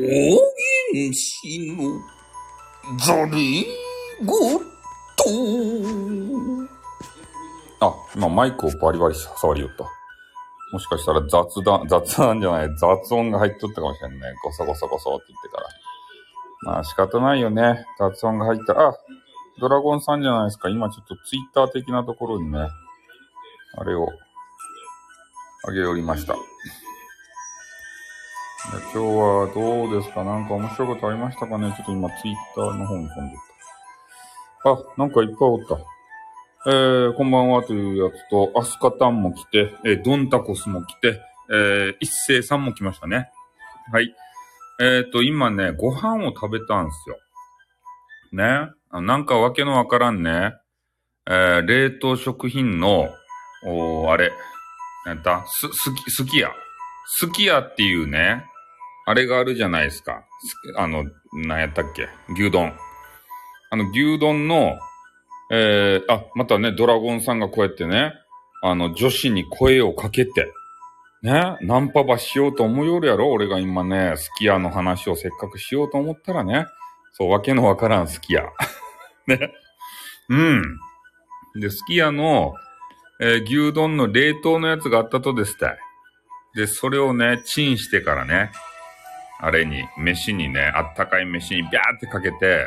原始のザリゴと。あ、今マイクをバリバリ触りよった。もしかしたら雑談、雑談じゃない、雑音が入っとったかもしれんね。ゴソゴソゴソって言ってから。まあ仕方ないよね。雑音が入ったら、あ、ドラゴンさんじゃないですか。今ちょっとツイッター的なところにね、あれを、あげおりました。今日はどうですか？なんか面白いことありましたかね？ちょっと今ツイッターの方に飛んでった。あ、なんかいっぱいおった。えー、こんばんはというやつと、アスカタンも来て、えー、ドンタコスも来て、えー、一斉さんも来ましたね。はい。えっ、ー、と、今ね、ご飯を食べたんすよ。ね。なんかわけのわからんね。えー、冷凍食品の、おあれ、なんだ、す、すき、すき家。すき家っていうね、あれがあるじゃないですか。あの、なんやったっけ？牛丼。あの、牛丼の、えー、あ、またね、ドラゴンさんがこうやってね、あの、女子に声をかけて、ね、ナンパばしようと思うよるやろ？俺が今ね、スキヤの話をせっかくしようと思ったらね、そう、わけのわからんスキヤ。ね。うん。で、スキヤの、えー、牛丼の冷凍のやつがあったとですたい。で、それをね、チンしてからね、あれに、飯にね、あったかい飯にビャーってかけて、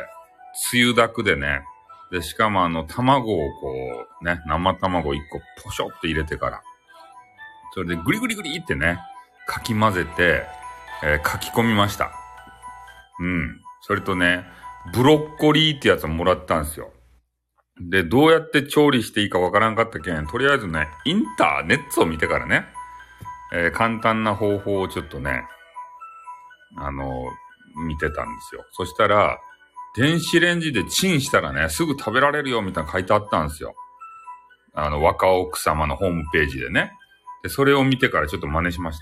つゆだくでね、で、しかもあの、卵をこう、ね、生卵一個ポショって入れてから、それでグリグリグリってね、かき混ぜて、えー、書き込みました。うん。それとね、ブロッコリーってやつをもらったんですよ。で、どうやって調理していいかわからんかったけん、とりあえずね、インターネットを見てからね、えー、簡単な方法をちょっとね、あの、見てたんですよ。そしたら、電子レンジでチンしたらね、すぐ食べられるよみたいな書いてあったんですよ。あの、若奥様のホームページでね。で、それを見てからちょっと真似しまし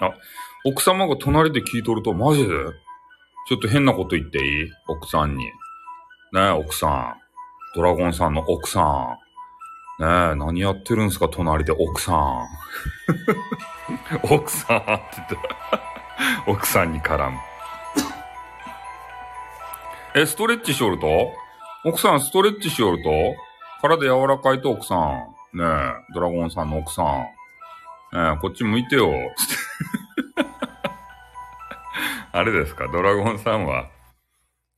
た。あ、奥様が隣で聞いとると、マジで？ちょっと変なこと言っていい？奥さんに。ねえ、奥さん。ドラゴンさんの奥さん。ねえ、何やってるんすか隣で奥さん。奥さんって言って奥さんに絡む。え、ストレッチしおると？奥さんストレッチしおると？体柔らかいと奥さん。ねえ、ドラゴンさんの奥さん。ねえ、こっち向いてよ。あれですか？ドラゴンさんは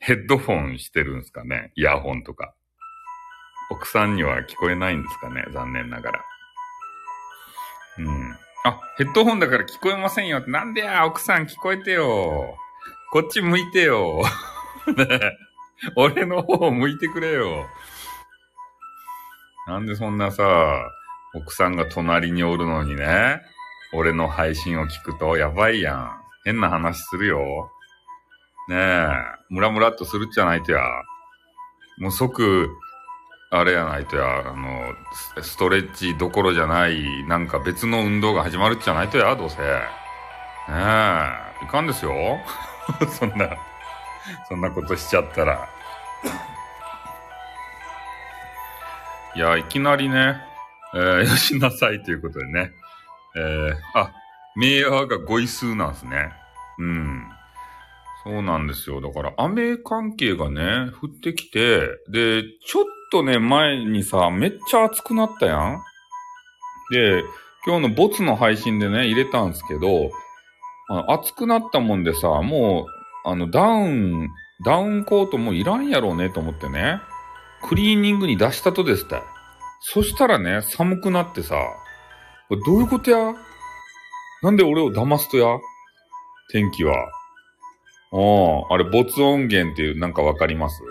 ヘッドフォンしてるんですかね？イヤホンとか。奥さんには聞こえないんですかね残念ながら。うん。あ、ヘッドホンだから聞こえませんよって。なんでや、奥さん聞こえてよ。こっち向いてよ。ね俺の方向いてくれよ。なんでそんなさ、奥さんが隣におるのにね、俺の配信を聞くとやばいやん。変な話するよ。ねえ、ムラムラっとするっちゃないとや。もう即、あれやないとや、あの、ストレッチどころじゃない、なんか別の運動が始まるっちゃないとや、どうせ。ねえ、いかんですよ。そんな、そんなことしちゃったら。いや、いきなりね、えー、よしなさいということでね。えー、あ、メアが語彙数なんですね。うん。そうなんですよ。だから雨関係がね、降ってきて、で、ちょっとね、前にさ、めっちゃ暑くなったやん？で、今日のボツの配信でね、入れたんですけど、あの暑くなったもんでさ、もう、あの、ダウン、ダウンコートもいらんやろうねと思ってね、クリーニングに出したとですって。そしたらね、寒くなってさ、これどういうことや？なんで俺を騙すとや？天気は。おあれ、没音源っていう、なんかわかります？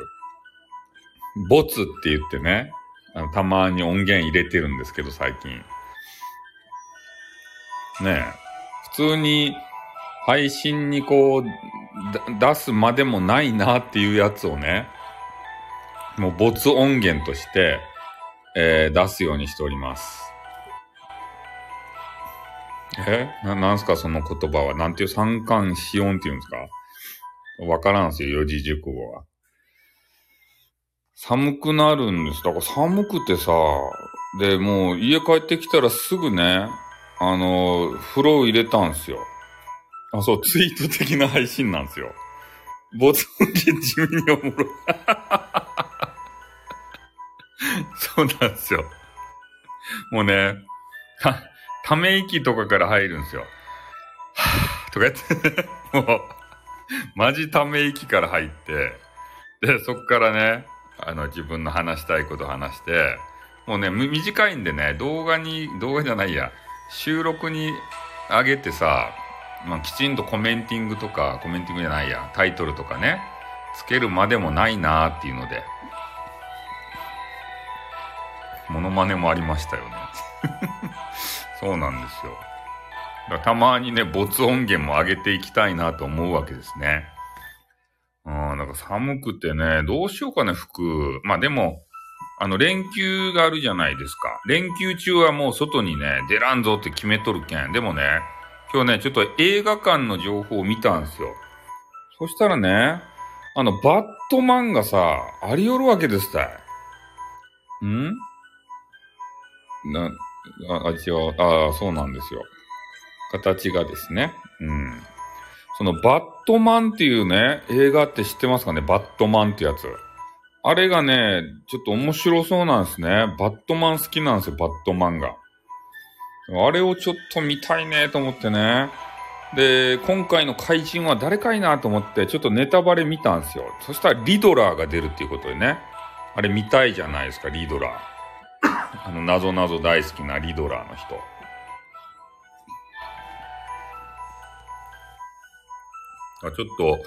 ボツって言ってね、あのたまに音源入れてるんですけど、最近。ねえ。普通に配信にこう、出すまでもないなっていうやつをね、もう没音源として、えー、出すようにしております。えな、なんすかその言葉は？なんていう三冠四音って言うんですか？わからんすよ、四字熟語は。寒くなるんです。だから寒くてさ、で、もう家帰ってきたらすぐね、あの、風呂入れたんすよ。あ、そう、ツイート的な配信なんですよ。ボツ音源地味におもろい。そうなんですよ。もうね、た、ため息とかから入るんですよ。はぁとか言って、もう、マジため息から入って、で、そっからね、あの、自分の話したいこと話して、もうね、短いんでね、動画に、動画じゃないや、収録に上げてさ、まあ、きちんとコメンティングとか、コメンティングじゃないや、タイトルとかね、つけるまでもないなーっていうので、モノマネもありましたよね。そうなんですよ。たまにね、没音源も上げていきたいなと思うわけですね。うん、なんか寒くてね、どうしようかね、服。まあでも、あの、連休があるじゃないですか。連休中はもう外にね、出らんぞって決めとるけん。でもね、今日ね、ちょっと映画館の情報を見たんですよ。そしたらね、あの、バットマンがさ、ありよるわけですたい。ん？な、あ、一応、ああ、そうなんですよ。形がですね。うん。そのバットマンっていうね、映画って知ってますかね？バットマンってやつ。あれがね、ちょっと面白そうなんですね。バットマン好きなんですよ、バットマンが。あれをちょっと見たいねと思ってね。で、今回の怪人は誰かいなと思って、ちょっとネタバレ見たんですよ。そしたらリドラーが出るっていうことでね。あれ見たいじゃないですか、リドラー。あの、なぞなぞ大好きなリドラーの人。ちょっと、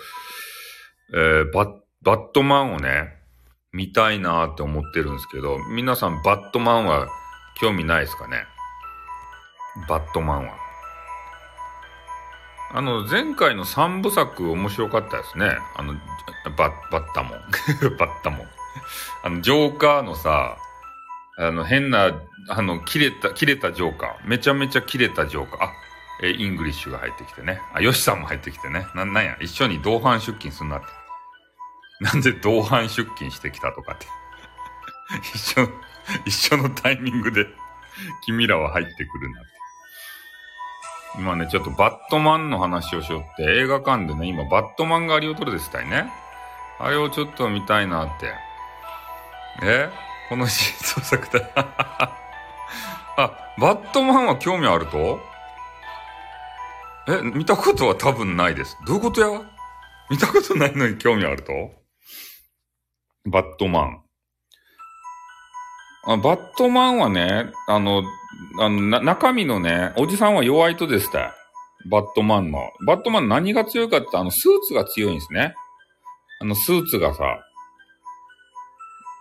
えー、バッ、バットマンをね、見たいなって思ってるんですけど、皆さんバットマンは興味ないですかね？バットマンは。あの、前回の三部作面白かったですね。あの、バッ、バッタモン。バッタモン。あの、ジョーカーのさ、あの、変な、あの、切れた、切れたジョーカー。めちゃめちゃ切れたジョーカー。あ、えイングリッシュが入ってきてね。あ、ヨシさんも入ってきてね。な、なんや、一緒に同伴出勤すんなって。なんで同伴出勤してきたとかって。一緒、一緒のタイミングで君らは入ってくるなって。今ね、ちょっとバットマンの話をしよって、映画館でね、今バットマンがありよるとですたいね。あれをちょっと見たいなって。え？この新 創作だ。あ、バットマンは興味あると？え、見たことは多分ないです。どういうことや？見たことないのに興味あると？バットマン。あバットマンはね、あの、あの、な、中身のね、おじさんは弱いとでした。バットマンの。バットマン何が強いかってあの、スーツが強いんですね。あの、スーツがさ。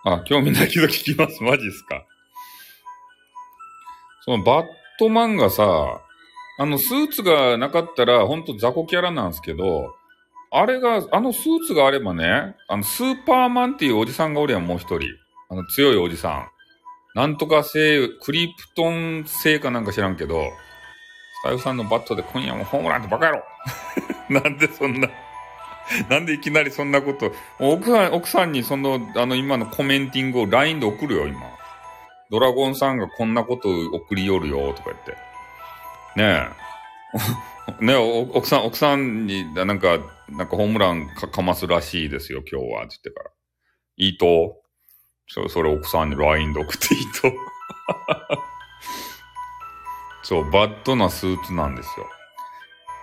あ、興味ないけど聞きます。マジっすか。そのバットマンがさ、あの、スーツがなかったら、ほんと雑魚キャラなんですけど、あれが、あのスーツがあればね、あの、スーパーマンっていうおじさんがおりゃもう一人。あの、強いおじさん。なんとか星、クリプトン星かなんか知らんけど、スタイフさんのバットで今夜もホームランってバカ野郎 なんでそんななんでいきなりそんなこと、奥さん、奥さんにその、あの今のコメンティングを LINE で送るよ、今。ドラゴンさんがこんなこと送りよるよ、とか言って。ねえ。ねえ、奥さん、奥さんに、なんか、なんかホームランかかますらしいですよ、今日は、つってから。いいとそそれ奥さんに LINE で送っていいと。そう、バッドなスーツなんですよ。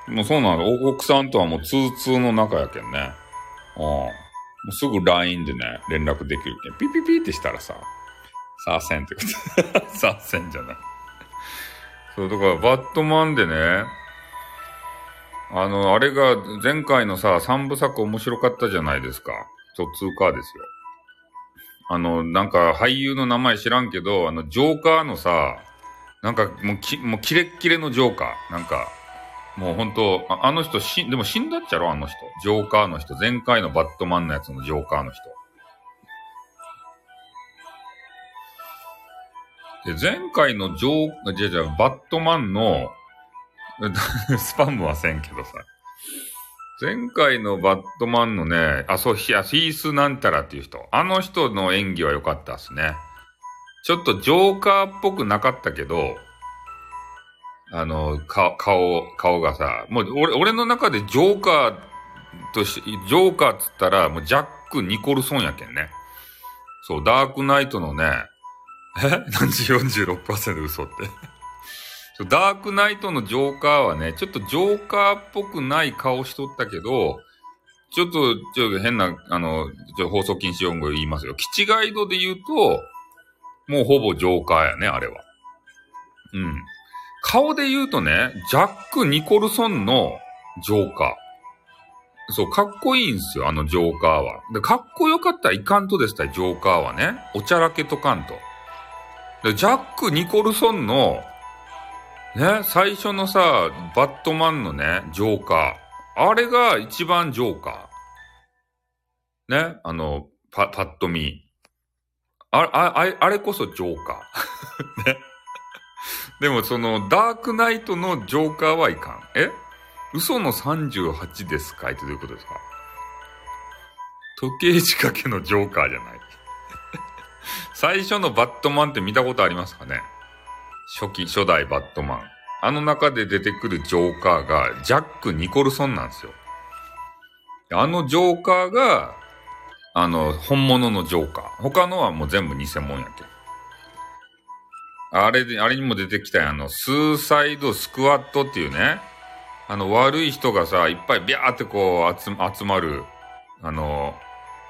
もうそうなの。奥さんとはもう通通の仲やけんね。うん。もうすぐ LINE でね、連絡できるけん。ピピピってしたらさ、さあせんってこと。さあせんじゃない。そう、だからバットマンでね、あの、あれが前回のさ、三部作面白かったじゃないですか。そう、通過ですよ。あの、なんか俳優の名前知らんけど、あの、ジョーカーのさ、なんかもうき、もうキレッキレのジョーカー。なんか、もう本当ああの人し、でも死んだっちゃろあの人。ジョーカーの人。前回のバットマンのやつのジョーカーの人。で、前回のジョー、じゃじゃバットマンの、スパムはせんけどさ。前回のバットマンのね、あ、そう、ヒアヒースなんたらっていう人。あの人の演技は良かったっすね。ちょっとジョーカーっぽくなかったけど、あの、か、顔、顔がさ、もう俺、俺の中でジョーカーとし、ジョーカーっつったら、もうジャック・ニコルソンやけんね。そう、ダークナイトのね、え？なんで46%嘘って？ダークナイトのジョーカーはね、ちょっとジョーカーっぽくない顔しとったけど、ちょっと、ちょっと変な、あの、ちょ放送禁止用語言いますよ。キチガイドで言うと、もうほぼジョーカーやね、あれは。うん。顔で言うとね、ジャック・ニコルソンのジョーカー。そう、かっこいいんすよ、あのジョーカーは。で、かっこよかったらいかんとですたジョーカーはね。おちゃらけとかんと。ジャック・ニコルソンの、ね、最初のさ、バットマンのね、ジョーカー。あれが一番ジョーカー。ね、あの、パ、パッと見。あ、あ、あれこそジョーカー。ね。でもその、ダークナイトのジョーカーはいかん。え？嘘の38ですか？ってどういうことですか？時計仕掛けのジョーカーじゃない。最初のバットマンって見たことありますかね？初期、初代バットマン。あの中で出てくるジョーカーが、ジャック・ニコルソンなんですよ。あのジョーカーが、あの、本物のジョーカー。他のはもう全部偽物やけあれで、あれにも出てきたあの、スーサイドスクワットっていうね、あの、悪い人がさ、いっぱいビャーってこう、集、集まる、あの、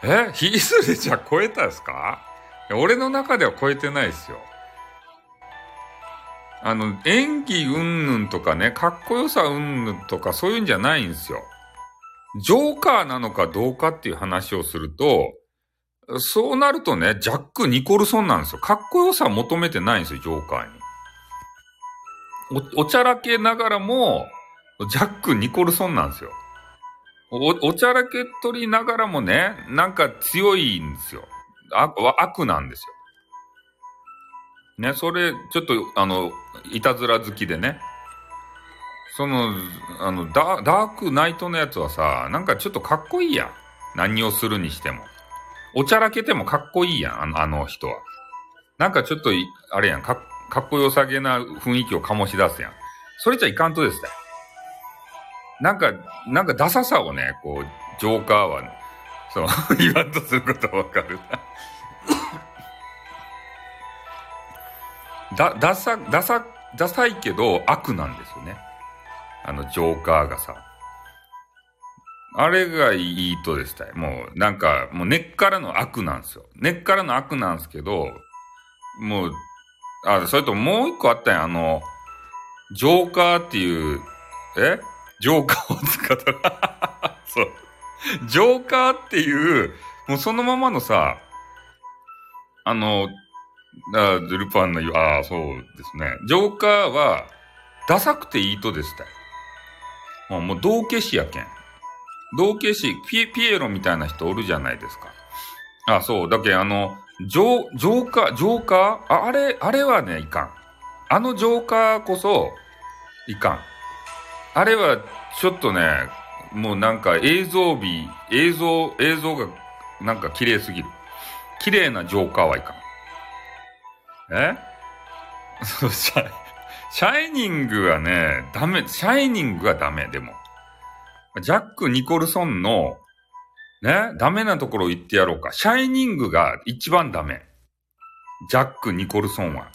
え？ヒースレじゃ超えたんすか？俺の中では超えてないですよ。あの、演技うんぬんとかね、かっこよさうんぬんとかそういうんじゃないんですよ。ジョーカーなのかどうかっていう話をすると、そうなるとね、ジャック・ニコルソンなんですよ。かっこよさ求めてないんですよ、ジョーカーに。お、おちゃらけながらも、ジャック・ニコルソンなんですよ。お、おちゃらけ取りながらもね、なんか強いんですよ。悪、悪なんですよ。ね、それ、ちょっと、あの、いたずら好きでね。その、あの、ダダークナイトのやつはさ、なんかちょっとかっこいいやん。何をするにしても。おちゃらけてもかっこいいやん、あのあの人は。なんかちょっと、あれやん、かかっこよさげな雰囲気を醸し出すやん。それじゃいかんとですね。なんか、なんかダサさをね、こう、ジョーカーは、ね、そう、言わんとすることはわかる。だ、ダサ、ダサ、ダサいけど悪なんですよね。あの、ジョーカーがさ。あれがいいとでしたよ。もう、なんか、もう根っからの悪なんですよ。根っからの悪なんですけど、もう、あ、それともう一個あったんや。あの、ジョーカーっていう、え？ジョーカーを使った そう。ジョーカーっていう、もうそのままのさ、あの、あルパンの言う、ああ、そうですね。ジョーカーは、ダサくていいとでしたよ。もう、もう道化師やけん。道化師、ピエ、ピエロみたいな人おるじゃないですか。あ、そう。だけあの、ジョー、ジョーカー、ジョーカー？ああれ、あれはね、いかん。あのジョーカーこそ、いかん。あれは、ちょっとね、もうなんか映像美、映像、映像がなんか綺麗すぎる。綺麗なジョーカーはいかん。え？そう、シャイ、シャイニングはね、ダメ、シャイニングはダメ、でも。ジャック・ニコルソンの、ね、ダメなところを言ってやろうか。シャイニングが一番ダメ。ジャック・ニコルソンは。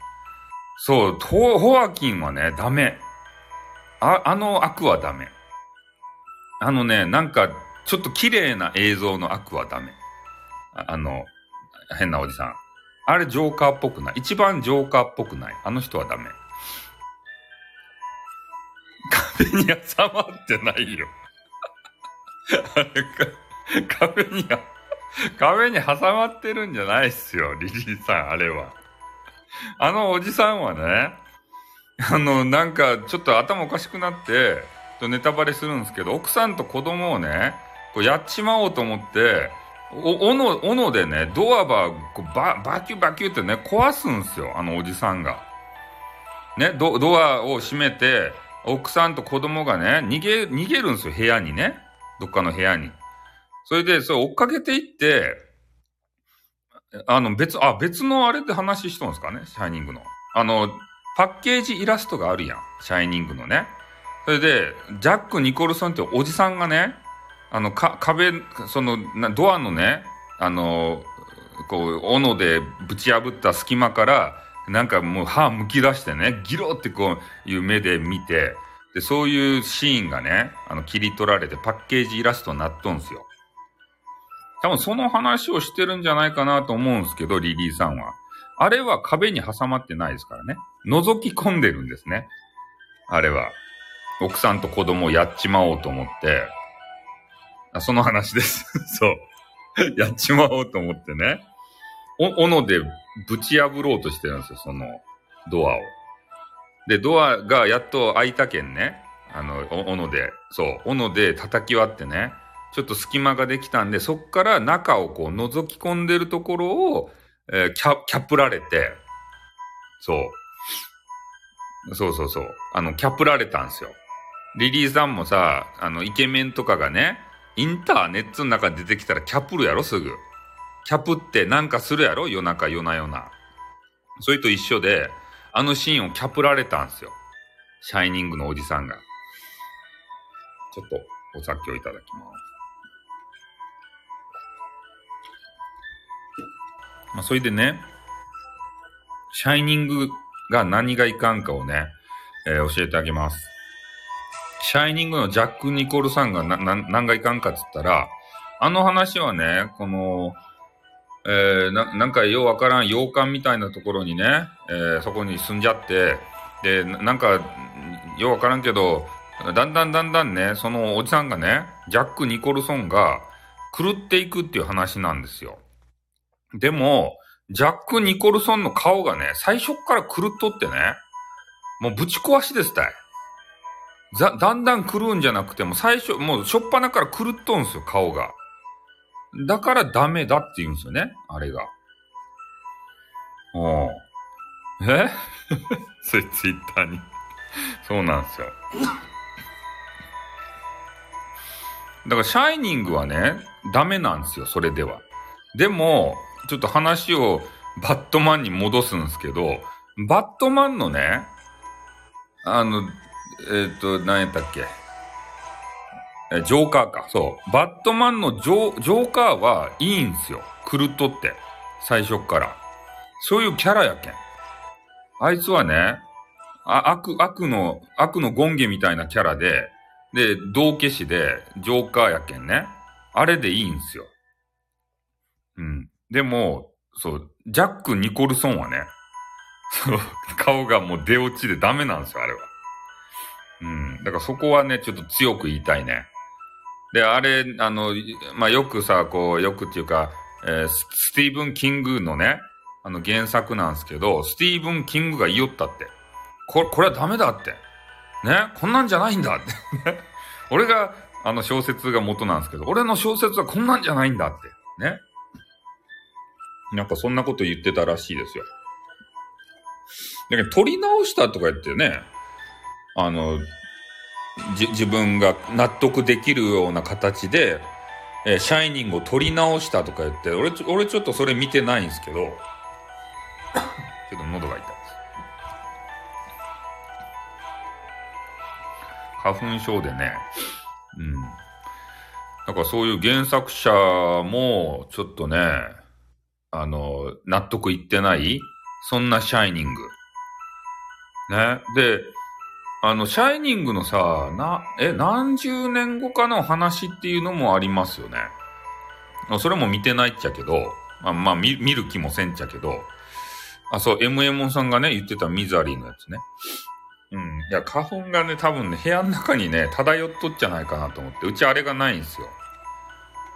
そう、ホホアキンはね、ダメ。あ、あの悪はダメ。あのね、なんか、ちょっと綺麗な映像の悪はダメ。あの、変なおじさん。あれジョーカーっぽくない？一番ジョーカーっぽくない？あの人はダメ。壁に挟まってないよ。あれか、壁に、壁に挟まってるんじゃないっすよ、リリーさん、あれは。あのおじさんはね、あの、なんか、ちょっと頭おかしくなって、とネタバレするんですけど、奥さんと子供をね、こうやっちまおうと思って、お、斧、斧でね、ドアバー、こうバ、バキュバキュってね、壊すんですよ、あのおじさんが。ね、ド、ドアを閉めて、奥さんと子供がね、逃げ、逃げるんですよ、部屋にね。どっかの部屋に。それで、それ追っかけていって、あの、別、あ、別のあれで話しとんですかねシャイニングの。あの、パッケージイラストがあるやん。シャイニングのね。それで、ジャック・ニコルソンっておじさんがね、あの、か、壁、その、なドアのね、あの、こう、斧でぶち破った隙間から、なんかもう歯むき出してね、ギロってこういう目で見て、で、そういうシーンがね、あの、切り取られてパッケージイラストになっとんすよ。多分その話をしてるんじゃないかなと思うんですけど、リリーさんは。あれは壁に挟まってないですからね。覗き込んでるんですね。あれは。奥さんと子供をやっちまおうと思って、あその話です。そう。やっちまおうと思ってね。お、斧でぶち破ろうとしてるんですよ、そのドアを。で、ドアがやっと開いたけんね。あの、斧で、そう、斧で叩き割ってね。ちょっと隙間ができたんで、そっから中をこう覗き込んでるところを、えー、キャ、キャプられて、そう。そうそうそう。あの、キャプられたんですよ。リリーさんもさ、あの、イケメンとかがね、インターネットの中に出てきたらキャプるやろ、すぐ。キャプってなんかするやろ夜中夜な夜な。それと一緒で、あのシーンをキャプられたんですよ。シャイニングのおじさんが。ちょっとお酒をいただきます。まあ、それでね、シャイニングが何がいかんかをね、えー、教えてあげます。シャイニングのジャック・ニコルさんがな、な、何がいかんかっつったら、あの話はね、この、えー、な、なんかようわからん洋館みたいなところにね、えー、そこに住んじゃって、で、なんか、ようわからんけど、だんだんだんだんね、そのおじさんがね、ジャック・ニコルソンが狂っていくっていう話なんですよ。でも、ジャック・ニコルソンの顔がね、最初から狂っとってね、もうぶち壊しですたい。だ、だんだん狂うんじゃなくても、最初、もうしょっぱなから狂っとんすよ、顔が。だからダメだって言うんですよね、あれが。おうえ？それツイッターにそうなんですよ。だから、シャイニングはね、ダメなんですよ、それでは。でも、ちょっと話をバットマンに戻すんですけど、バットマンのね、あの、えっ、ー、と、何やったっけ？え、ジョーカーか。そう。バットマンのジョジョーカーはいいんすよ。狂っとって。最初から。そういうキャラやけん。あいつはね、あ悪、悪の、悪のゴンゲみたいなキャラで、で、道化師で、ジョーカーやけんね。あれでいいんすよ。うん。でも、そう、ジャック・ニコルソンはね、そう、顔がもう出落ちでダメなんですよ、あれは。うん。だからそこはね、ちょっと強く言いたいね。で、あれ、あの、まあ、よくさ、こう、よくっていうか、えー、スティーブン・キングのね、あの原作なんですけど、スティーブン・キングが言いよったって。これ、これはダメだって。ね、こんなんじゃないんだって。俺が、あの小説が元なんですけど、俺の小説はこんなんじゃないんだって。ね？なんかそんなこと言ってたらしいですよ。だけど、撮り直したとか言ってね、あの、自分が納得できるような形で、えー、シャイニングを撮り直したとか言って、俺、俺ちょっとそれ見てないんですけど、ちょっと喉が痛いです。花粉症でね、うん。だからそういう原作者も、ちょっとね、あの、納得いってない、そんなシャイニング。ね。で、あの、シャイニングのさ、な、え、何十年後かの話っていうのもありますよね。それも見てないっちゃけど、まあ、まあ、見、見る気もせんちゃけど、あ、そう、MM さんがね、言ってたミザリーのやつね。うん。いや、花粉がね、多分ね、部屋の中にね、漂っとっちゃないかなと思って、うちあれがないんですよ。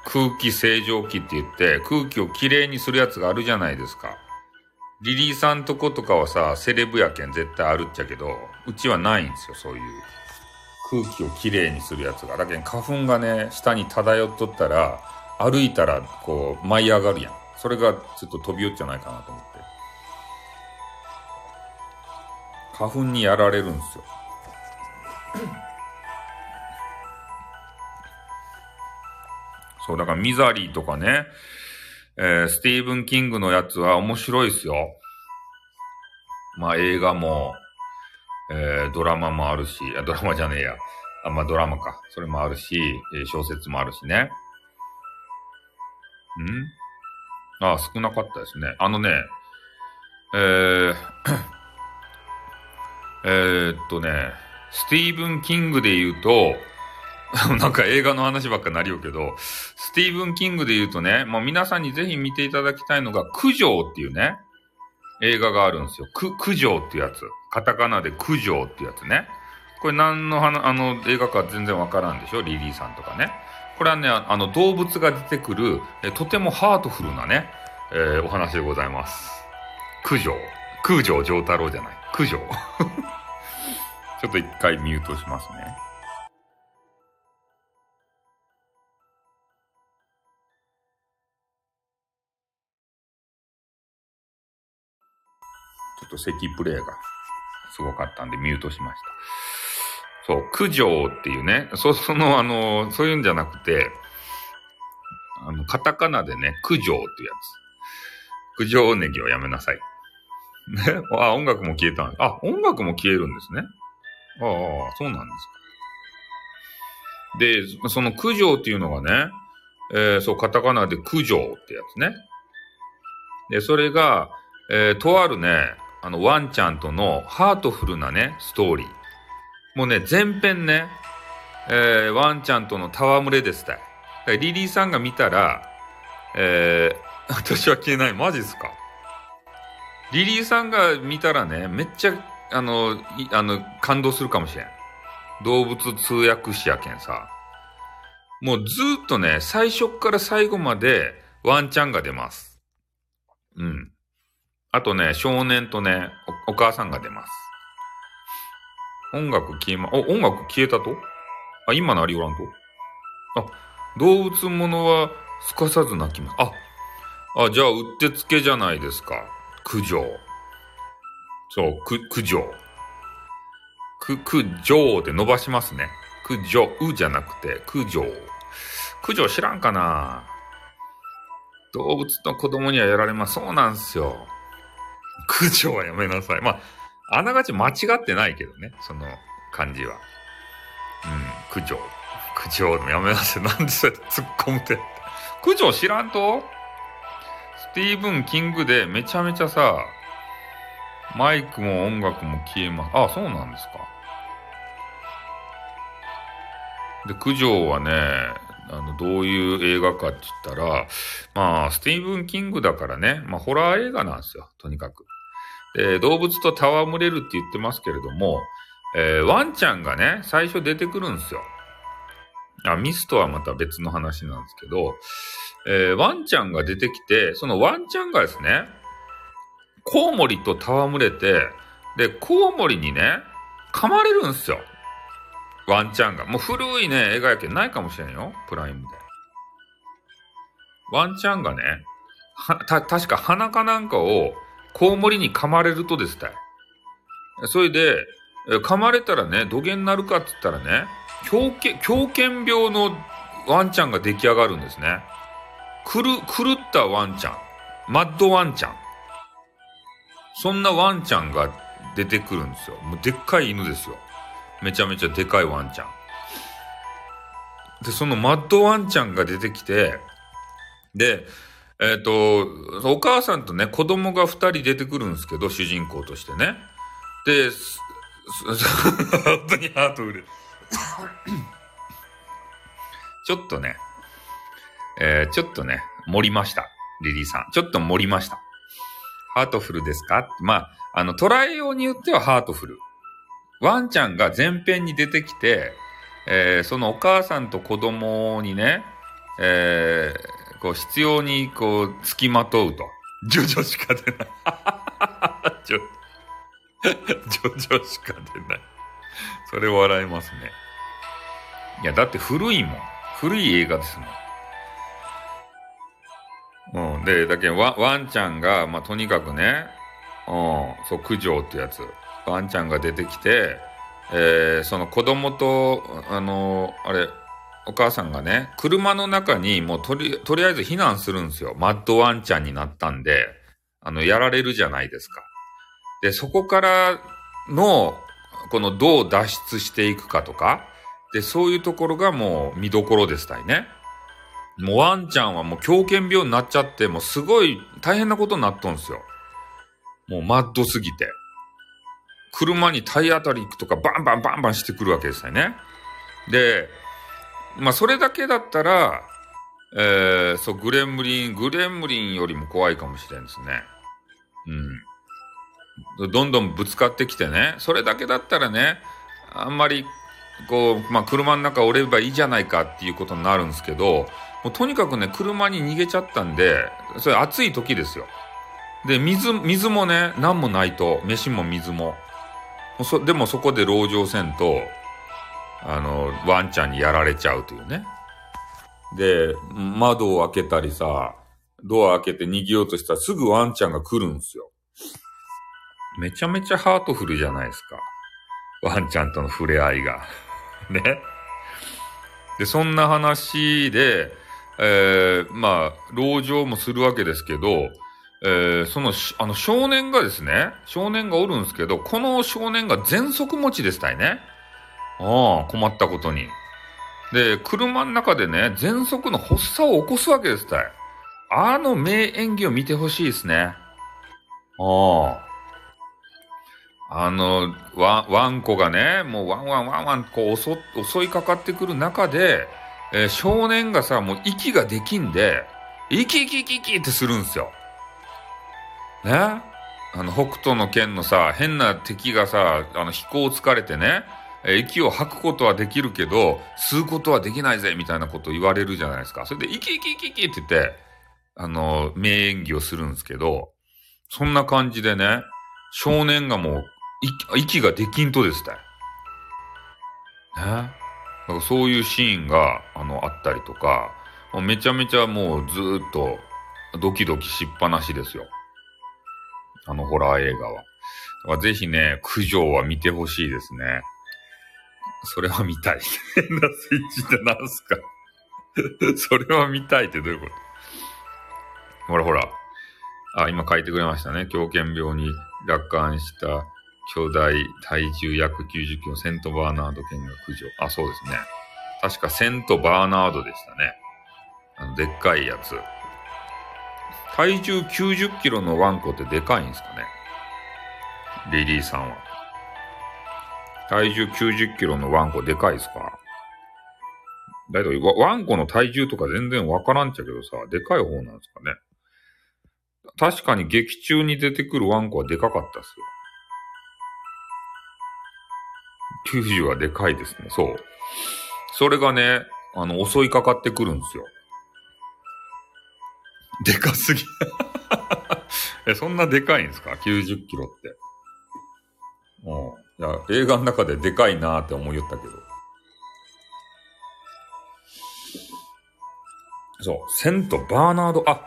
空気清浄機って言って空気をきれいにするやつがあるじゃないですか。リリーさんとことかはさ、セレブやけん絶対あるっちゃけど、うちはないんですよ、そういう。空気をきれいにするやつが。だけど花粉がね、下に漂っとったら、歩いたらこう舞い上がるやん。それがちょっと飛び寄っちゃないかなと思って。花粉にやられるんですよ。そう、だからミザリーとかね、えー、スティーブン・キングのやつは面白いですよ。まあ映画も、えー、ドラマもあるし、あドラマじゃねえや。あ、まあ、ドラマか。それもあるし、えー、小説もあるしね。ん？あ、少なかったですね。あのね、えー、えー、っとね、スティーブン・キングで言うと、なんか映画の話ばっかなりようけど、スティーブン・キングで言うとね、もう皆さんにぜひ見ていただきたいのが、クジョーっていうね、映画があるんですよ。クジョーっていうやつ。カタカナでクジョーってやつね。これ何の話、あの、映画か全然わからんでしょ？リリーさんとかね。これはね、あの、動物が出てくる、えとてもハートフルなね、えー、お話でございます。九条。空城城太郎じゃない。九条。ちょっと一回ミュートしますね。ちょっと咳プレイがすごかったんでミュートしました。そう、九条っていうね、そ、その、あの、そういうんじゃなくて、あの、カタカナでね、九条っていうやつ。九条ネギをやめなさい。ね？あ、音楽も消えたあ、音楽も消えるんですね。ああ、そうなんですか。で、その九条っていうのがね、えー、そう、カタカナで九条ってやつね。で、それが、えー、とあるね、あの、ワンちゃんとのハートフルなね、ストーリー。もうね、前編ね、えー、ワンちゃんとの戯れですたい。リリーさんが見たら、えー、私は消えない。マジっすか？リリーさんが見たらね、めっちゃ、あの、いあの、感動するかもしれん。動物通訳士やけんさ。もうずっとね、最初から最後までワンちゃんが出ます。うん。あとね、少年とねお、お母さんが出ます。音楽消えま、お、音楽消えたと？あ、今なりおらんと？あ、動物ものはすかさず泣きます。あ、あ、じゃあ、うってつけじゃないですか。九条。そう、く、九条。く、九条って伸ばしますね。九条、うじゃなくて、九条。九条知らんかな動物と子供にはやられます。そうなんすよ。駆除はやめなさい。まあ、あながち間違ってないけどね、その感じは。うん、駆除。駆除やめなさい。なんでそうやって突っ込むって。駆除知らんと？スティーブン・キングでめちゃめちゃさ、マイクも音楽も消えます。あ、そうなんですか。で、九条はね、あの、どういう映画かって言ったら、まあ、スティーブン・キングだからね、まあ、ホラー映画なんですよ、とにかく。で、動物と戯れるって言ってますけれども、えー、ワンちゃんがね、最初出てくるんですよ。あ、ミストとはまた別の話なんですけど、えー、ワンちゃんが出てきて、そのワンちゃんがですね、コウモリと戯れて、で、コウモリにね、噛まれるんですよ。ワンちゃんが。もう古いね、映画やけんないかもしれんよ。プライムで。ワンちゃんがね、は、た、確か鼻かなんかをコウモリに噛まれるとですたい。それで、噛まれたらね、どげになるかって言ったらね、狂犬、狂犬病のワンちゃんが出来上がるんですね。くる、狂ったワンちゃん。マッドワンちゃん。そんなワンちゃんが出てくるんですよ。もうでっかい犬ですよ。めちゃめちゃでかいワンちゃん。で、そのマッドワンちゃんが出てきて、で、えっ、ー、と、お母さんとね、子供が二人出てくるんですけど、主人公としてね。で、本当にハートフル。ちょっとね、えー、ちょっとね、盛りました。リリーさん。ちょっと盛りました。ハートフルですか？まあ、あの、捉えようによってはハートフル。ワンちゃんが全編に出てきて、えー、そのお母さんと子供にね、えー、こう、執拗に、こう、付きまとうと。ジョジョしか出ない。ジョ、ジョジョしか出ない。それ笑えますね。いや、だって古いもん。古い映画ですもん。うん。で、だけどワ、ワンちゃんが、まあ、とにかくね、うん、そう、九条ってやつ。ワンちゃんが出てきて、えー、その子供と、あのー、あれ、お母さんがね、車の中にもうとり、とりあえず避難するんですよ。マッドワンちゃんになったんで、あの、やられるじゃないですか。で、そこからのこのどう脱出していくかとか、で、そういうところがもう見どころでしたいね。もうワンちゃんはもう狂犬病になっちゃって、もうすごい大変なことになっとんすよ。もうマッドすぎて。車に体当たり行くとかバンバンバンバンしてくるわけですよね。で、まあそれだけだったら、えー、そう、グレムリン、グレムリンよりも怖いかもしれんですね。うん。どんどんぶつかってきてね、それだけだったらね、あんまり、こう、まあ車の中折ればいいじゃないかっていうことになるんですけど、もうとにかくね、車に逃げちゃったんで、それ暑い時ですよ。で、水、水もね、何もないと、飯も水も。そでもそこで籠城せんと、あの、ワンちゃんにやられちゃうというね。で、窓を開けたりさ、ドア開けて逃げようとしたらすぐワンちゃんが来るんですよ。めちゃめちゃハートフルじゃないですか。ワンちゃんとの触れ合いが。ね。で、そんな話で、えー、まあ、籠城もするわけですけど、えー、その、あの、少年がですね、少年がおるんですけど、この少年が喘息持ちですたいね。ああ、困ったことに。で、車の中でね、喘息の発作を起こすわけですたい。あの名演技を見てほしいですね。ああ。あの、ワン、ワンコがね、もうワンワンワンワンこう襲、襲いかかってくる中で、えー、少年がさ、もう息ができんで、息息息息ってするんですよ。ねあの、北斗の拳のさ、変な敵がさ、あの、秘孔突かれてね、息を吐くことはできるけど、吸うことはできないぜ、みたいなこと言われるじゃないですか。それで、息息息息って言って、あの、名演技をするんですけど、そんな感じでね、少年がもう、息ができんとですね。ね。だかそういうシーンが、あの、あったりとか、めちゃめちゃもうずっとドキドキしっぱなしですよ。あのホラー映画は。だからぜひね、九条は見てほしいですね。それは見たい。変なスイッチって何すか？それは見たいってどういうこと？ほらほら。あ、今書いてくれましたね。狂犬病に落款した巨大体重約90キロセントバーナード犬が駆除。あ、そうですね。確かセントバーナードでしたね。あの、でっかいやつ。体重90キロのワンコってでかいんですかね？リリーさんは。体重90キロのワンコでかいですか？だいたいワンコの体重とか全然わからんちゃけどさ、でかい方なんですかね？確かに劇中に出てくるワンコはでかかったっすよ。90はでかいですね。そう。それがね、あの、襲いかかってくるんですよ。でかすぎ。え、そんなでかいんですか ?90 キロって。うん。いや、映画の中ででかいなーって思いよったけど。そう、セント・バーナード、あ、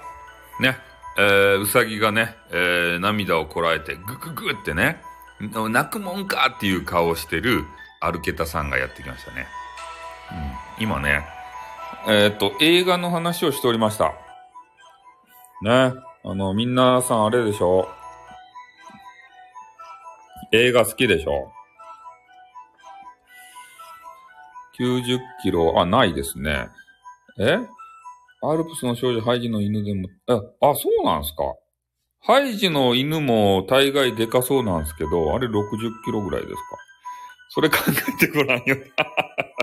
ね、えー、うさぎがね、えー、涙をこらえて、ぐぐぐってね、泣くもんかっていう顔をしてるアルケタさんがやってきましたね。うん、今ね、えー、っと、映画の話をしておりました。ね、あの、みんなさんあれでしょ？映画好きでしょ ?90 キロ、あ、ないですね。え？アルプスの少女ハイジの犬でも、あ、あ、そうなんすか？ハイジの犬も大概でかそうなんですけど、あれ60キロぐらいですか？それ考えてごらんよ。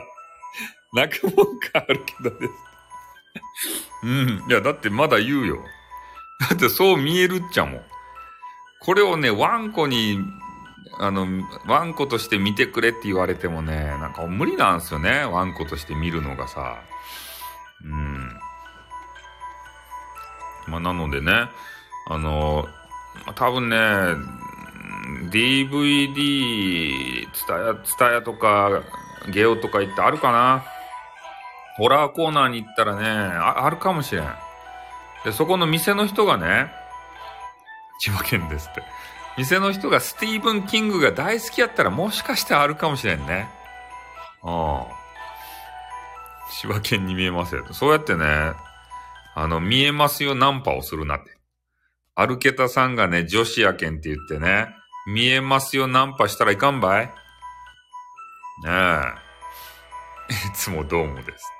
泣くもんかあるけどです。うん。いや、だってまだ言うよ。だってそう見えるっちゃもん。これをね、ワンコにあの、ワンコとして見てくれって言われてもね、なんか無理なんですよね。ワンコとして見るのがさ。うん。まあ、なのでね、あの、多分ね、DVD、ツタヤ、ツタヤとか、ゲオとか行ってあるかなホラーコーナーに行ったらね、ああるかもしれん。で、そこの店の人がね、千葉県ですって。店の人がスティーブン・キングが大好きやったらもしかしてあるかもしれんね。うん。千葉県に見えますよ。そうやってね、あの、見えますよナンパをするなって。アルケタさんがね、女子やけんって言ってね、見えますよナンパしたらいかんばい？ねえ。いつもどうもです。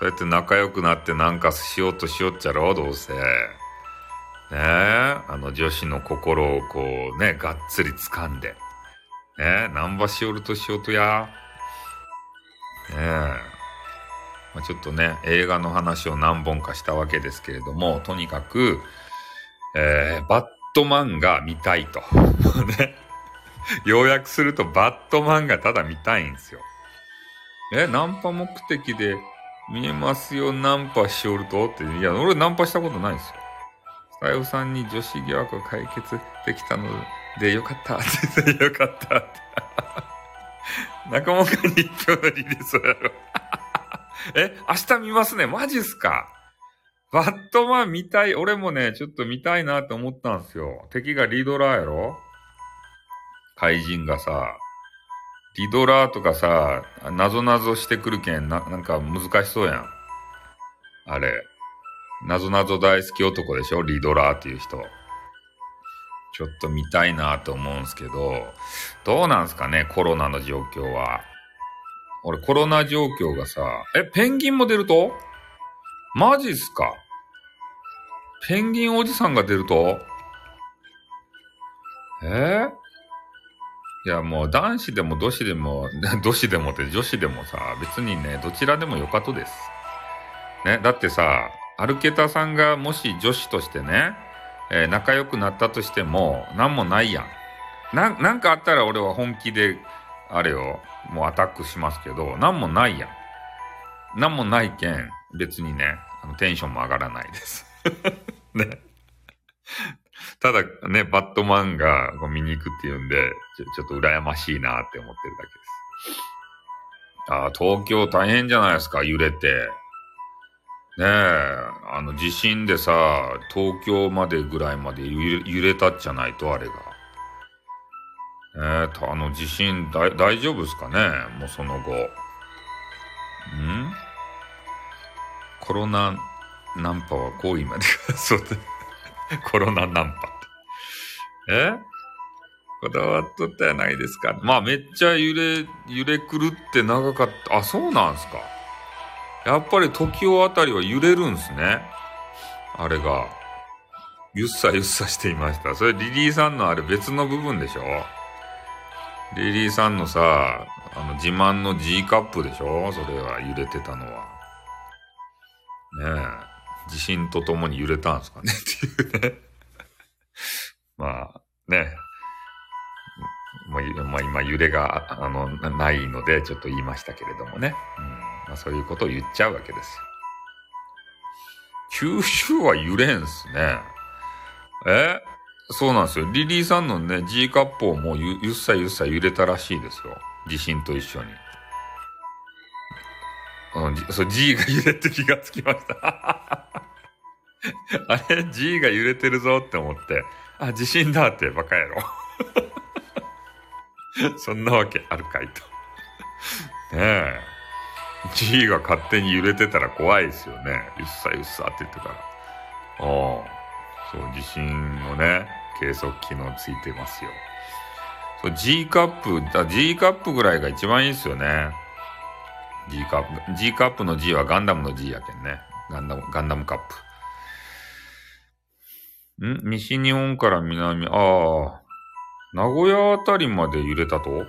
そうやって仲良くなってなんかしようとしよっちゃろどうせ。ねえ。あの女子の心をこうね、がっつり掴んで。ねえ。ナンバしおるとしようとや。ねえ。まあ、ちょっとね、映画の話を何本かしたわけですけれども、とにかく、えー、バットマンが見たいと。ね。要約すると、バットマンがただ見たいんですよ。え、ナンパ目的で見えますよ、ナンパしおると？って。いや、俺ナンパしたことないですよ。スタイフさんに女子疑惑を解決できたのでよかったって言ってよかったって。仲間が日票のリリースやろ。え、明日見ますね。マジっすか？バットマン見たい。俺もね、ちょっと見たいなって思ったんですよ。敵がリドラーやろ？怪人がさ、リドラーとかさ、なぞなぞしてくるけん、な、なんか難しそうやん。あれ。なぞなぞ大好き男でしょ？リドラーっていう人。ちょっと見たいなと思うんすけど、どうなんすかね？コロナの状況は。俺コロナ状況がさ、え、ペンギンも出ると？マジっすか？ペンギンおじさんが出ると？え？ーいや、もう男子でも女子でも、女子でもって女子でもさ、別にね、どちらでもよかとです。ね、だってさ、アルケタさんがもし女子としてね、えー仲良くなったとしても、なんもないやん。な、なんかあったら俺は本気で、あれよ、もうアタックしますけど、なんもないやん。なんもないけん、別にね、あのテンションも上がらないです。ね。ただね、バットマンが見に行くっていうんで、ちょちょっと羨ましいなって思ってるだけです。ああ、東京大変じゃないですか、揺れて。ねえ、あの地震でさ、東京までぐらいまで揺れたっちゃないと、あれが。ねえ、たあの地震だ大丈夫ですかねもうその後。ん？コロナナンパは行為まで。そうだ。コロナナンパって。え？こだわっとったやないですか。まあめっちゃ揺れ、揺れ狂って長かった。あ、そうなんすか。やっぱり時をあたりは揺れるんすね。あれが。ゆっさゆっさしていました。それリリーさんのあれ別の部分でしょ？リリーさんのさ、あの自慢の G カップでしょ？それは揺れてたのは。ねえ。地震とともに揺れたんですかねっていうね。まあ、ね。まあ、今揺れが、あの、ないので、ちょっと言いましたけれどもね。うん。まあ、そういうことを言っちゃうわけですよ。九州は揺れんすね。え？そうなんですよ。リリーさんのね、G カップをもうゆゆっさゆっさ揺れたらしいですよ。地震と一緒に。うん、そう、G が揺れて気がつきました。あれ ?G が揺れてるぞって思って、あ、地震だってバカ野郎。そんなわけあるかいと。ねえ。G が勝手に揺れてたら怖いですよね。ゆっさゆっさって言ってたら。ああ。そう、地震のね、計測機能ついてますよ。そう G カップ、だ G カップぐらいが一番いいですよね。G カップ。G カップの G はガンダムの G やけんね。ガンダム、ガンダムカップ。ん？西日本から南、ああ、名古屋あたりまで揺れたと？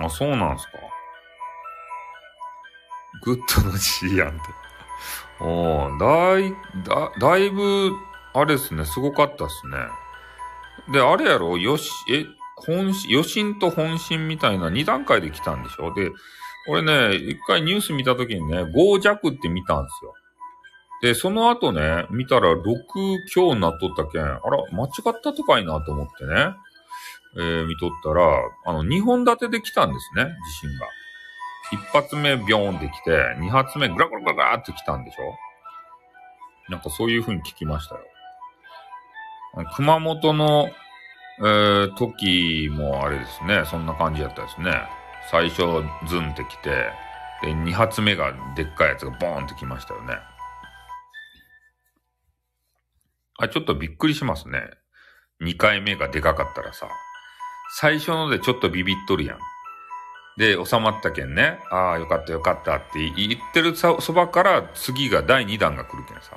あ、そうなんすか。グッドの G やんって。おー、だい、だ、だいぶ、あれですね、すごかったっすね。で、あれやろ、よし、え、本心、余震と本心みたいな2段階で来たんでしょ？で、俺ね、一回ニュース見た時にね、5弱って見たんですよ。で、その後ね、見たら6強になっとったけん、あら、間違ったとかいなと思ってね、えー、見とったら、あの、2本立てで来たんですね、地震が。一発目ビョーンって来て、二発目グラグラグラグラって来たんでしょなんかそういう風に聞きましたよ。熊本の、えー、時もあれですね、そんな感じやったですね。最初ズンって来て、で、二発目がでっかいやつがボーンって来ましたよね。あ、ちょっとびっくりしますね。二回目がでかかったらさ。最初のでちょっとビビっとるやん。で、収まったけんね。ああ、よかったよかったって言ってるそばから次が第2弾が来るけんさ。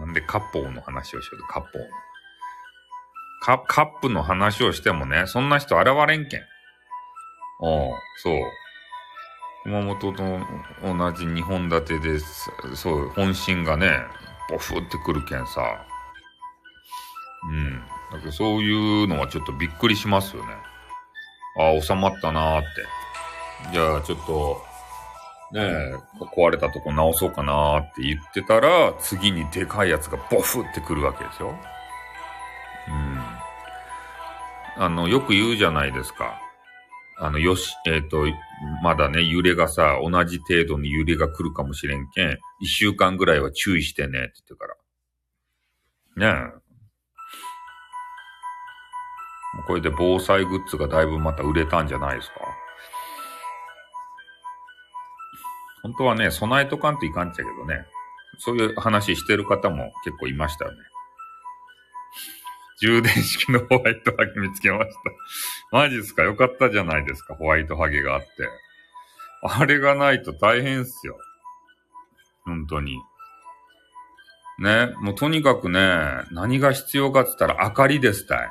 なんでカッポーの話をしようカッポー。カップの話をしてもね、そんな人現れんけん。おう、そう。熊本と同じ2本立てで、そう、本心がね、ボフってくるけんさ。うん。だけどそういうのはちょっとびっくりしますよね。ああ、収まったなーって。じゃあちょっと、ねえ、壊れたとこ直そうかなーって言ってたら、次にでかいやつがボフってくるわけですよ。うん。あの、よく言うじゃないですか。あの、よし、えっ、ー、と、まだね、揺れがさ、同じ程度に揺れが来るかもしれんけん、一週間ぐらいは注意してね、って言ってから。ねえ。これで防災グッズがだいぶまた売れたんじゃないですか。本当はね、備えとかんといかんっちゃけどね。そういう話してる方も結構いましたよね。充電式のホワイトハゲ見つけました。マジっすか？よかったじゃないですか、ホワイトハゲがあって。あれがないと大変っすよ。本当に。ね、もうとにかくね、何が必要かって言ったら明かりですたい。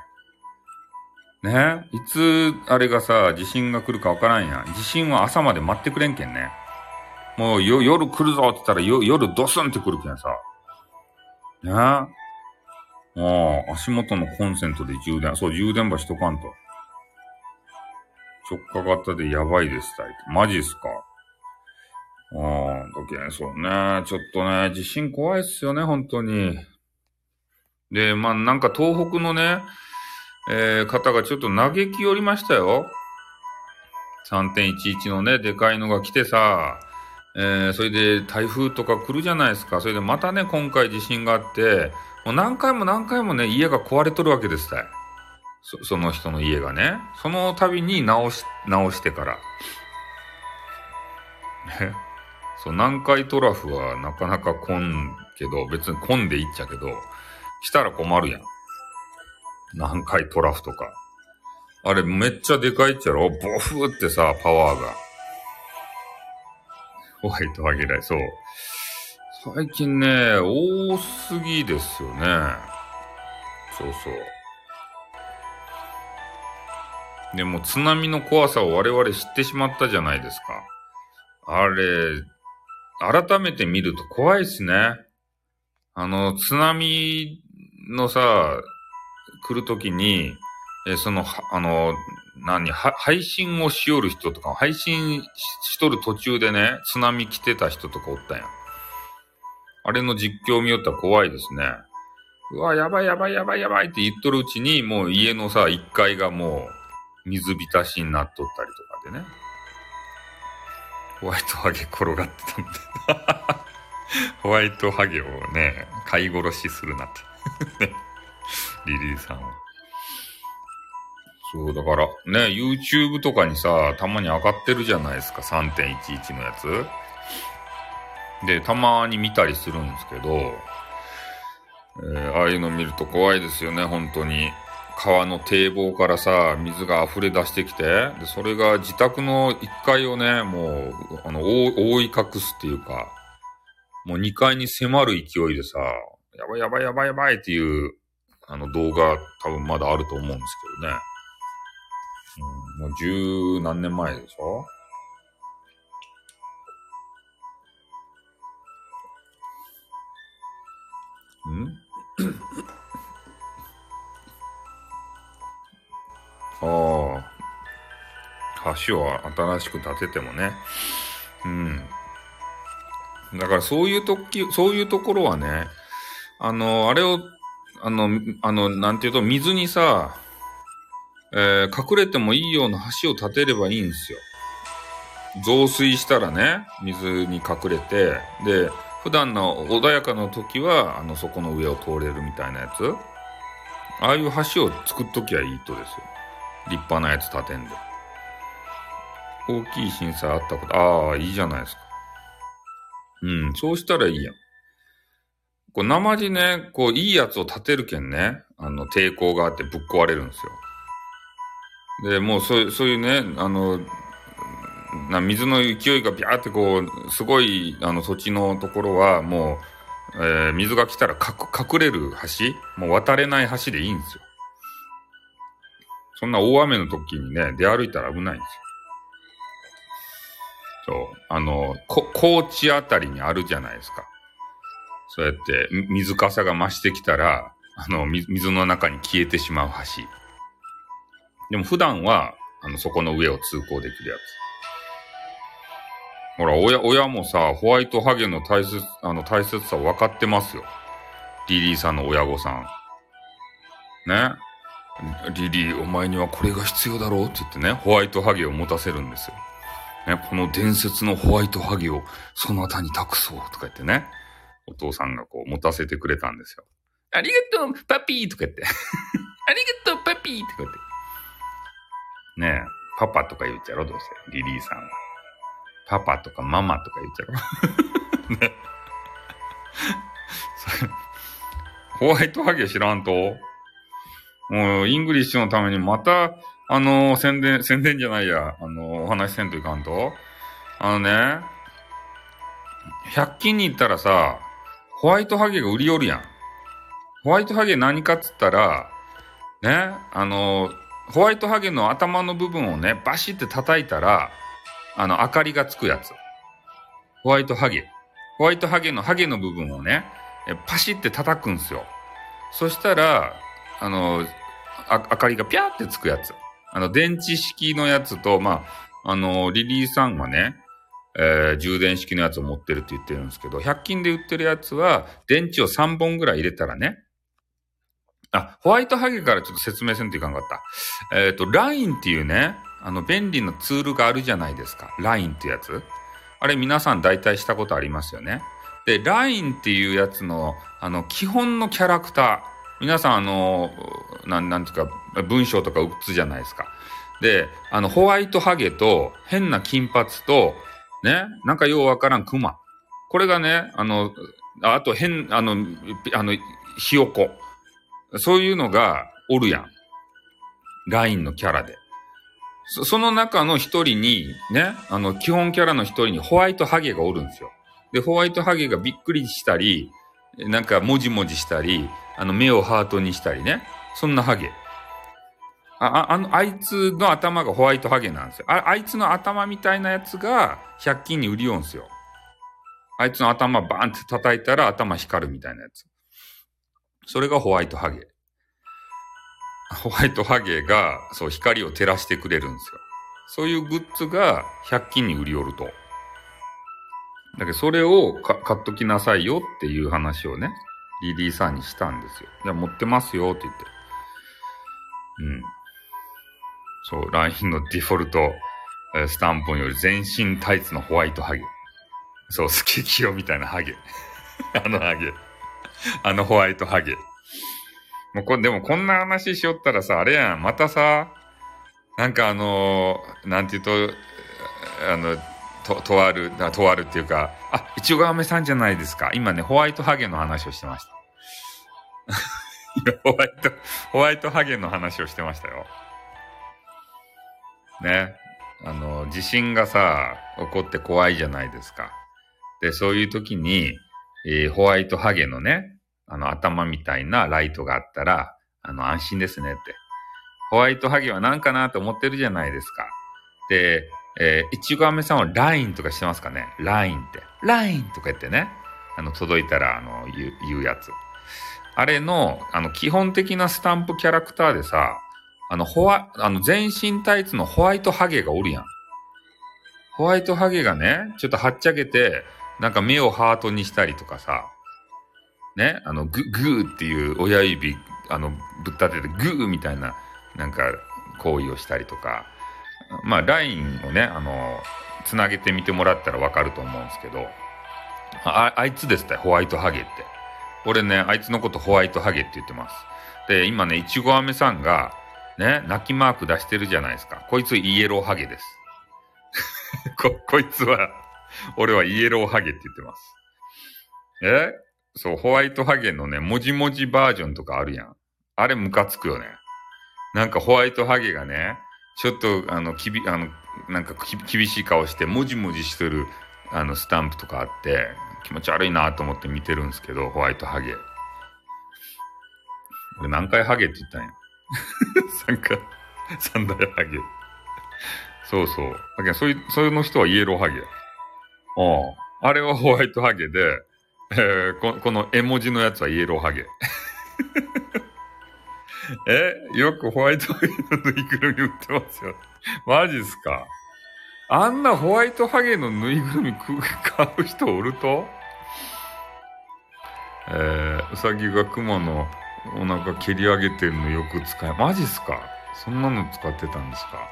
ねいつ、あれがさ、地震が来るかわからんやん。地震は朝まで待ってくれんけんね。もう、夜来るぞって言ったら、夜ドスンって来るけんさ。ねもう、足元のコンセントで充電、そう、充電場しとかんと。直下型でやばいですたい。マジっすかああ、だけそうね。ちょっとね、地震怖いっすよね、本当に。で、まあ、なんか東北のね、えー、方がちょっと嘆き寄りましたよ。3.11のね、でかいのが来てさ、えー、それで台風とか来るじゃないですか。それでまたね、今回地震があって、もう何回も何回もね、家が壊れとるわけですたい。そその人の家がね。その度に直し、直してから。ね。そう、南海トラフはなかなか来んけど、別に混んでいっちゃけど、来たら困るやん。南海トラフとか。あれめっちゃでかいっちゃろ？ボフってさ、パワーが。ホワイトハゲライ、そう。最近ね、多すぎですよね。そうそう。でも津波の怖さを我々知ってしまったじゃないですか。あれ、改めて見ると怖いっすね。あの、津波のさ、来るときに、えその、あの、何、配信をしよる人とか、配信しとる途中でね、津波来てた人とかおったんや。あれの実況見よったら怖いですね。うわ、やばいやばいやばいやばいって言っとるうちに、もう家のさ、1階がもう水浸しになっとったりとかでね。ホワイトハゲ転がってたんで ホワイトハゲをね、飼い殺しするなって リリーさんは。そう、だから、ね、YouTube とかにさ、たまに上がってるじゃないですか、3.11のやつ。で、たまに見たりするんですけど、えー、ああいうの見ると怖いですよね、本当に。川の堤防からさ、水が溢れ出してきて、で、それが自宅の1階をね、もう、あの、覆い隠すっていうか、もう2階に迫る勢いでさ、やばいやばいやばいやばいっていうあの動画多分まだあると思うんですけどね。うん、もう十何年前でしょ？ん？ああ。橋を新しく建ててもね。うん。だからそういうとき、そういうところはね、あの、あれをあの、あの、なんていうと、水にさ、えー、隠れてもいいような橋を建てればいいんですよ。増水したらね、水に隠れて、で、普段の穏やかな時は、あの、そこの上を通れるみたいなやつ。ああいう橋を作っときゃいいとですよ。立派なやつ建てんで。大きい震災あったこと、ああ、いいじゃないですか。うん、そうしたらいいやん。こう、生地ね、こう、いいやつを立てるけんね、あの、抵抗があってぶっ壊れるんですよ。で、もうそう、そういうね、あの、な水の勢いがビャーってこう、すごい、あの、土地のところは、もう、えー、水が来たら隠れる橋もう渡れない橋でいいんですよ。そんな大雨の時にね、出歩いたら危ないんですよ。そう。あの、こ、高知あたりにあるじゃないですか。そうやって、水かさが増してきたら、あの、水の中に消えてしまう橋。でも普段は、あの、そこの上を通行できるやつ。ほら、親、親もさ、ホワイトハゲの大切、あの、大切さ分かってますよ。リリーさんの親御さん。ね。リリー、お前にはこれが必要だろうって言ってね、ホワイトハゲを持たせるんですよ。ね、この伝説のホワイトハゲをそなたに託そうとか言ってね、お父さんがこう持たせてくれたんですよ。ありがとう、パピーとか言って。ありがとう、パピーとか言って。ねえ、パパとか言っちゃろ、どうせ。リリーさんは。パパとかママとか言っちゃろ。ね。ホワイトハゲ知らんと？もう、イングリッシュのためにまた、あのー、宣伝、宣伝じゃないや、あのー、お話せんといかんと？あのね、100均に行ったらさ、ホワイトハゲが売りよるやん。ホワイトハゲ何かっつったら、ね、あのー、ホワイトハゲの頭の部分をね、バシって叩いたら、あの、明かりがつくやつ。ホワイトハゲ。ホワイトハゲのハゲの部分をね、パシって叩くんすよ。そしたら、あの、あ、明かりがピャーってつくやつ。あの、電池式のやつと、まあ、あの、リリーさんはね、えー、充電式のやつを持ってるって言ってるんですけど、100均で売ってるやつは、電池を3本ぐらい入れたらね、あ、ホワイトハゲからちょっと説明せんといかんかった。えっ、ー、と、LINE っていうね、あの、便利なツールがあるじゃないですか。LINE ってやつ。あれ皆さん大体したことありますよね。で、LINE っていうやつの、あの、基本のキャラクター。皆さん、あの、なん、なんていうか、文章とか打つじゃないですか。で、あの、ホワイトハゲと、変な金髪と、ね、なんかようわからんクマ。これがね、あの、あと変、あの、あの、ひよこ。そういうのがおるやん。ラインのキャラで。そその中の一人に、ね、あの、基本キャラの一人にホワイトハゲがおるんですよ。で、ホワイトハゲがびっくりしたり、なんかもじもじしたり、あの目をハートにしたりね。そんなハゲ。あ、あの、あいつの頭がホワイトハゲなんですよ。ああいつの頭みたいなやつが100均に売りよんすよ。あいつの頭バーンって叩いたら頭光るみたいなやつ。それがホワイトハゲ。ホワイトハゲが、そう、光を照らしてくれるんですよ。そういうグッズが100均に売り寄ると。だけど、それを買っときなさいよっていう話をね、リリーさんにしたんですよ。いや、持ってますよって言って。うん。そう、LINE のディフォルト、えスタンプより全身タイツのホワイトハゲ。そう、スケキヨみたいなハゲ。あのハゲ。あのホワイトハゲ。もうこ、でもこんな話しよったらさ、あれやん、またさ、なんかあのー、なんて言うと、あの、と、とある、とあるっていうか、あ、いちご飴さんじゃないですか。今ね、ホワイトハゲの話をしてました。ホワイト、ホワイトハゲの話をしてましたよ。ね。あの、地震がさ、起こって怖いじゃないですか。で、そういう時に、えー、ホワイトハゲのね、あの、頭みたいなライトがあったら、あの、安心ですねって。ホワイトハゲは何かなと思ってるじゃないですか。で、えー、いちご飴さんは LINE とかしてますかね ?LINE って。LINE とか言ってね。あの、届いたら、あの、言う、言うやつ。あれの、あの、基本的なスタンプキャラクターでさ、あの、ホワ、あの、全身タイツのホワイトハゲがおるやん。ホワイトハゲがね、ちょっとはっちゃけて、なんか目をハートにしたりとかさ、ね、あの、グ、グーっていう親指、あの、ぶっ立ててグーみたいな、なんか、行為をしたりとか、まあ、ラインをね、あの、つなげてみてもらったらわかると思うんですけど、あ、あいつですって、ホワイトハゲって。俺ね、あいつのことホワイトハゲって言ってます。で、今ね、いちご飴さんが、ね、泣きマーク出してるじゃないですか。こいつイエローハゲです。こ、こいつは、俺はイエローハゲって言ってます。え？そう、ホワイトハゲのね、もじもじバージョンとかあるやん。あれムカつくよね。なんかホワイトハゲがね、ちょっと、あの、きび、あの、なんかき厳しい顔して、もじもじしてる、あの、スタンプとかあって、気持ち悪いなと思って見てるんですけど、ホワイトハゲ。俺何回ハゲって言ったんや？三回、三大ハゲ。そうそう。だけど、そういう、そういうの人はイエローハゲ。ああ。あれはホワイトハゲで、えー、ここの絵文字のやつはイエローハゲ。えよくホワイトハゲのぬいぐるみ売ってますよ。マジっすか？あんなホワイトハゲのぬいぐるみ買う人おると？えー、うさぎが熊のお腹蹴り上げてるのよく使え、マジっすか？そんなの使ってたんですか？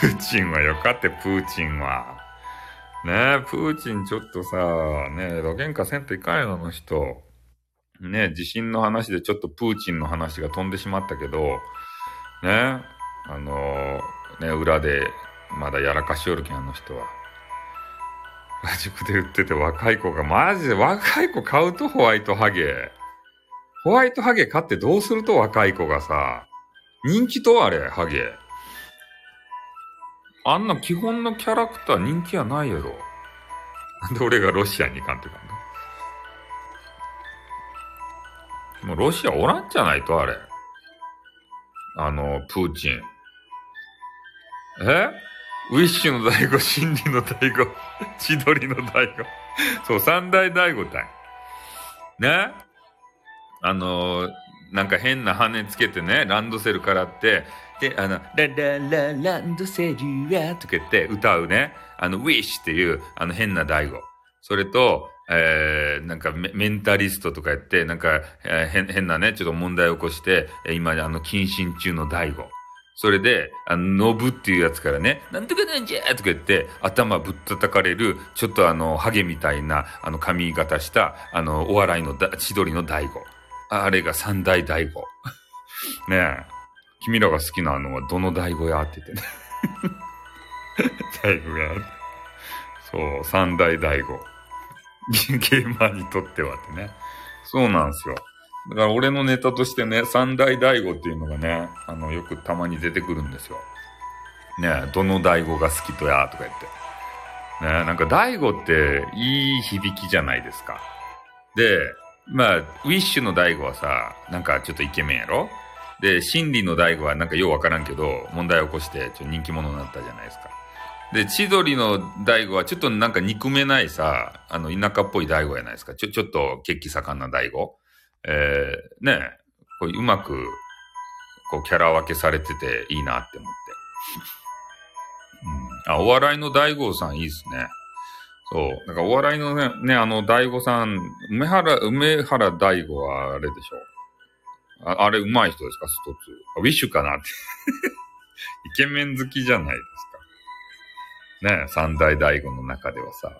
プーチンはよかって、プーチンは。ねえ、プーチンちょっとさ、ねえ、露喧嘩せんといかんよ、あの人。ねえ、地震の話でちょっとプーチンの話が飛んでしまったけど、ねえあのー、ね裏でまだやらかしおるけん、あの人は。原宿で売ってて若い子が、マジで若い子買うとホワイトハゲ。ホワイトハゲ買ってどうすると若い子がさ、人気とあれ、ハゲ。あんな基本のキャラクター人気はないやろ。なんで俺がロシアに行かんってたんだもうロシアおらんじゃないと、あれ。あの、プーチン。え？ウィッシュの大悟、真理の大悟、千鳥の大悟。そう、三大大悟だ。ね？あの、なんか変な羽つけてね、ランドセルからって、で、あの、ラララランドセルやとか言って歌うね、あの、ウィッシュっていう、あの変な大悟。それと、えー、なんかメンタリストとか言って、なんか、えー、変なね、ちょっと問題を起こして、今、あの、謹慎中の大悟。それで、あの、ノブっていうやつからね、なんとかなんじゃとか言って、頭ぶったたかれる、ちょっとあの、ハゲみたいな、あの、髪型した、あの、お笑いの、千鳥の大悟。あれが三大大悟。ねえ。君らが好きなのはどの大悟や？って言ってね。大悟や。そう、三大大悟。ゲーマーにとってはってね。そうなんですよ。だから俺のネタとしてね、三大大悟っていうのがね、あの、よくたまに出てくるんですよ。ねどの大悟が好きとや、とか言って。ねなんか大悟っていい響きじゃないですか。で、まあ、ウィッシュの大悟はさ、なんかちょっとイケメンやろ？で、真理の大悟はなんかようわからんけど、問題を起こしてちょ人気者になったじゃないですか。で、千鳥の大悟はちょっとなんか憎めないさ、あの、田舎っぽい大悟やないですか。ちょ、ちょっと血気盛んな大悟。えー、ねこううまく、こう、キャラ分けされてていいなって思って。うん。あ、お笑いの大悟さんいいっすね。そう。なんかお笑いのね、ね、あの、大悟さん、梅原、梅原大悟はあれでしょ。ああれ、上手い人ですか？ストツあ、ウィッシュかなって イケメン好きじゃないですか。ね三大大悟の中ではさ。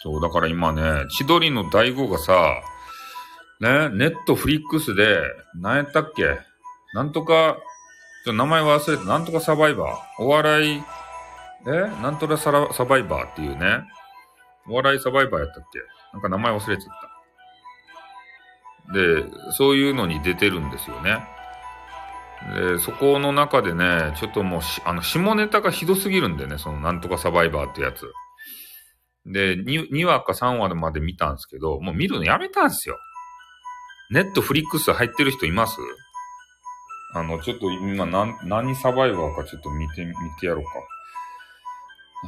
そう、だから今ね、千鳥の大悟がさ、ね、ネットフリックスで、何やったっけ？なんとか、ちょ名前忘れて、なんとかサバイバー。お笑い、え？なんとかサラサバイバーっていうね。お笑いサバイバーやったっけ？なんか名前忘れちゃった。で、そういうのに出てるんですよね。で、そこの中でね、ちょっともうあの、下ネタがひどすぎるんだよね、そのなんとかサバイバーってやつ。で2、2話か3話まで見たんですけど、もう見るのやめたんですよ。ネットフリックス入ってる人います？あの、ちょっと今何、何サバイバーかちょっと見て、見てやろうか。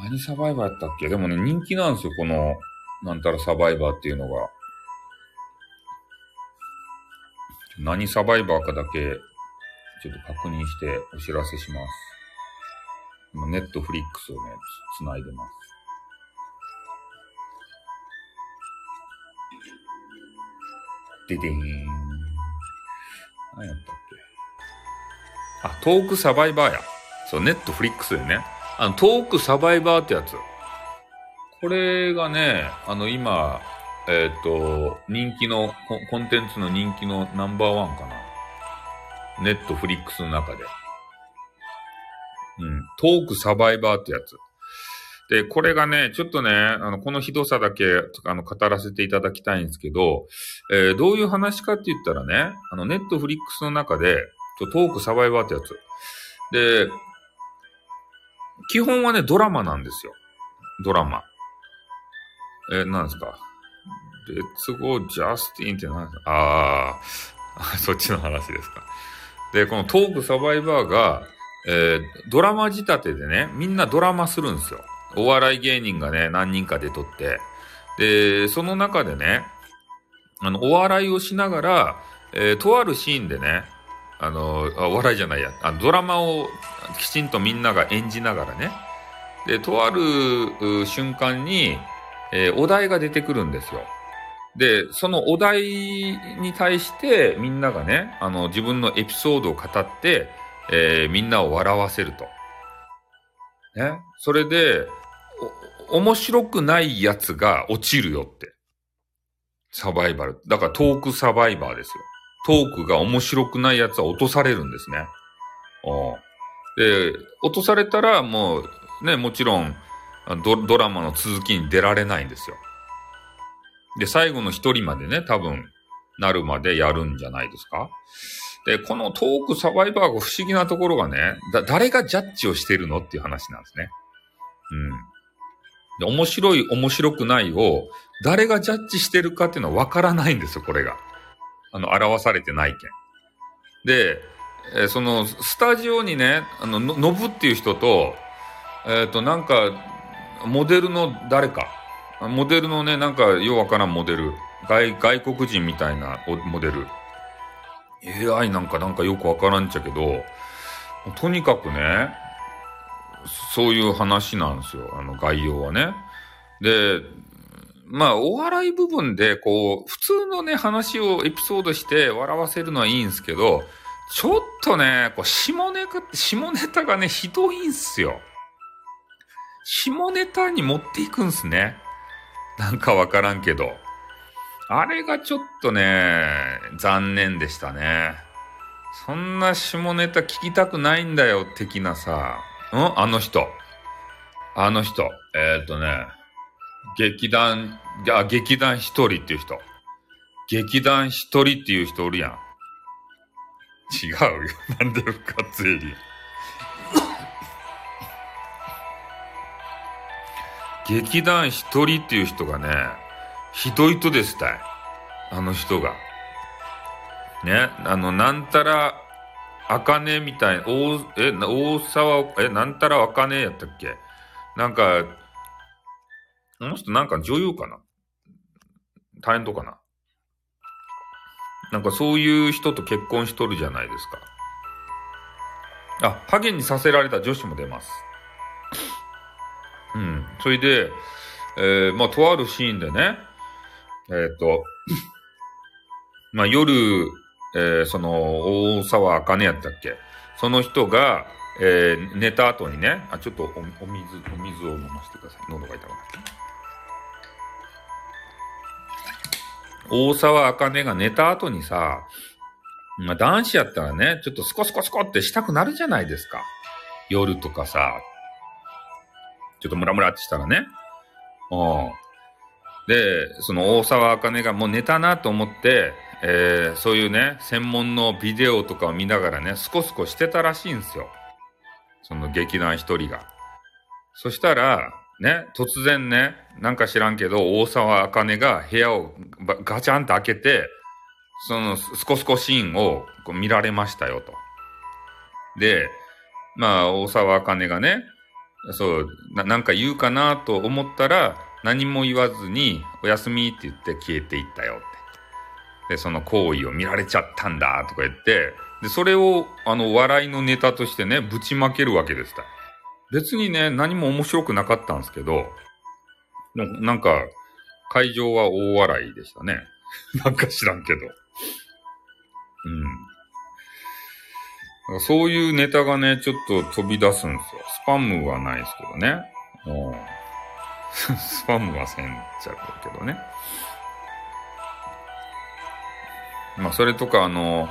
何サバイバーやったっけ？でもね、人気なんですよ、この、なんたらサバイバーっていうのが。何サバイバーかだけ、ちょっと確認してお知らせします。今、ネットフリックスをね、つないでます。ででーん。何やったっけあ、トークサバイバーや。そう、ネットフリックスでね。あの、トークサバイバーってやつ。これがね、あの、今、えっ、ー、と、人気のコ、コンテンツの人気のナンバーワンかな。ネットフリックスの中で。うん。トークサバイバーってやつ。で、これがね、ちょっとね、あの、このひどさだけ、あの、語らせていただきたいんですけど、えー、どういう話かって言ったらね、あの、ネットフリックスの中で、トークサバイバーってやつ。で、基本はね、ドラマなんですよ。ドラマ。えー、なんですか？レッツゴージャスティンって何ですか？ああ、そっちの話ですか。で、このトークサバイバーが、えー、ドラマ仕立てでね、みんなドラマするんですよ。お笑い芸人がね、何人かで撮って。で、その中でね、あの、お笑いをしながら、えー、とあるシーンでね、あの、あお笑いじゃないや、あドラマをきちんとみんなが演じながらね、で、とある瞬間に、えー、お題が出てくるんですよ。で、そのお題に対してみんながね、あの、自分のエピソードを語って、えー、みんなを笑わせると。ね。それで、お面白くないやつが落ちるよって。サバイバル。だからトークサバイバーですよ。トークが面白くないやつは落とされるんですね。おで、落とされたらもう、ね、もちろんド、ドラマの続きに出られないんですよ。で、最後の一人までね、多分、なるまでやるんじゃないですか？で、このトークサバイバーが不思議なところがね、だ、誰がジャッジをしてるのっていう話なんですね。うん。で、面白い、面白くないを、誰がジャッジしてるかっていうのはわからないんですよ、これが。あの、表されてないけん。で、えー、その、スタジオにね、あの、の、のぶっていう人と、えっ、ー、と、なんか、モデルの誰か、モデルのね、なんか、ようわからんモデル、外、外国人みたいなモデル。AI なんかなんかよくわからんちゃけど、とにかくね、そういう話なんですよ。あの概要はね。で、まあ、お笑い部分で、こう、普通のね、話をエピソードして笑わせるのはいいんですけど、ちょっとね、こう、下ネタ、下ネタがね、ひどいんすよ。下ネタに持っていくんすね。なんかわからんけど。あれがちょっとね、残念でしたね。そんな下ネタ聞きたくないんだよ、的なさ。ん？あの人。あの人。えー、っとね、劇団、あ、劇団一人っていう人。劇団一人っていう人おるやん。違うよ。なんで復活エリア。劇団一人っていう人がね、ひどい人でしたい。あの人が。ね、あの、なんたら、あかねみたいな、大、え、大沢、え、なんたらあかねやったっけ？なんか、あの人なんか女優かな？タレントかな？なんかそういう人と結婚しとるじゃないですか。あ、ハゲにさせられた女子も出ます。うん。それで、えー、まあ、とあるシーンでね、えっ、と、まあ、夜、えー、その、大沢あかねやったっけ？その人が、えー、寝た後にね、あ、ちょっとおお水、お水を飲ませてください。喉が痛くなって。大沢あかねが寝た後にさ、まあ、男子やったらね、ちょっとスコスコスコってしたくなるじゃないですか。夜とかさ、ちょっとムラムラってしたらね。うん。で、その大沢あかねがもう寝たなと思って、えー、そういうね、専門のビデオとかを見ながらね、スコスコしてたらしいんですよ。その劇団一人が。そしたら、ね、突然ね、なんか知らんけど、大沢あかねが部屋をガチャンと開けて、そのスコスコシーンをこう見られましたよと。で、まあ、大沢あかねがね、そうな、なんか言うかなと思ったら、何も言わずに、おやすみって言って消えていったよって。で、その行為を見られちゃったんだとか言って、で、それを、あの、笑いのネタとしてね、ぶちまけるわけです別にね、何も面白くなかったんですけど、なんか、会場は大笑いでしたね。なんか知らんけど。うん。そういうネタがね、ちょっと飛び出すんですよ。スパムはないですけどね。うん スパムはせんちゃうけどね。まあ、それとか、あの、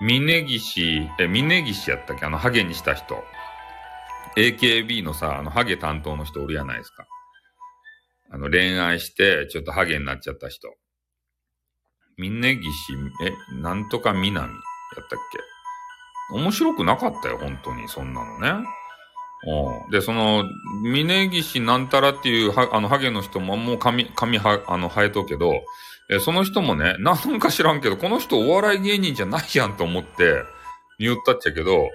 峯岸、え、峯岸やったっけ？あの、ハゲにした人。AKB のさ、あの、ハゲ担当の人おるやないですか。あの、恋愛して、ちょっとハゲになっちゃった人。峯岸、え、なんとか南やったっけ？面白くなかったよ、本当に、そんなのね。うん。で、その、峯岸なんたらっていう、は、あの、ハゲの人ももう髪、髪は、あの、生えとけど、え、その人もね、なんか知らんけど、この人お笑い芸人じゃないやんと思って、言ったっちゃけど、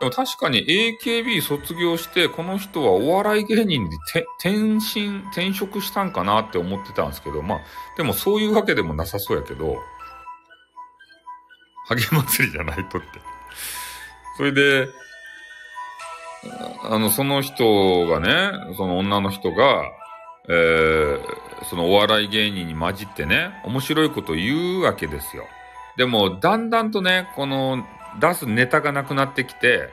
でも確かに AKB 卒業して、この人はお笑い芸人に転身、転職したんかなって思ってたんですけど、まあ、でもそういうわけでもなさそうやけど、ハゲ祭りじゃないとって。それで、あの、その人がね、その女の人が、えー、そのお笑い芸人に混じってね、面白いこと言うわけですよ。でも、だんだんとね、この出すネタがなくなってきて、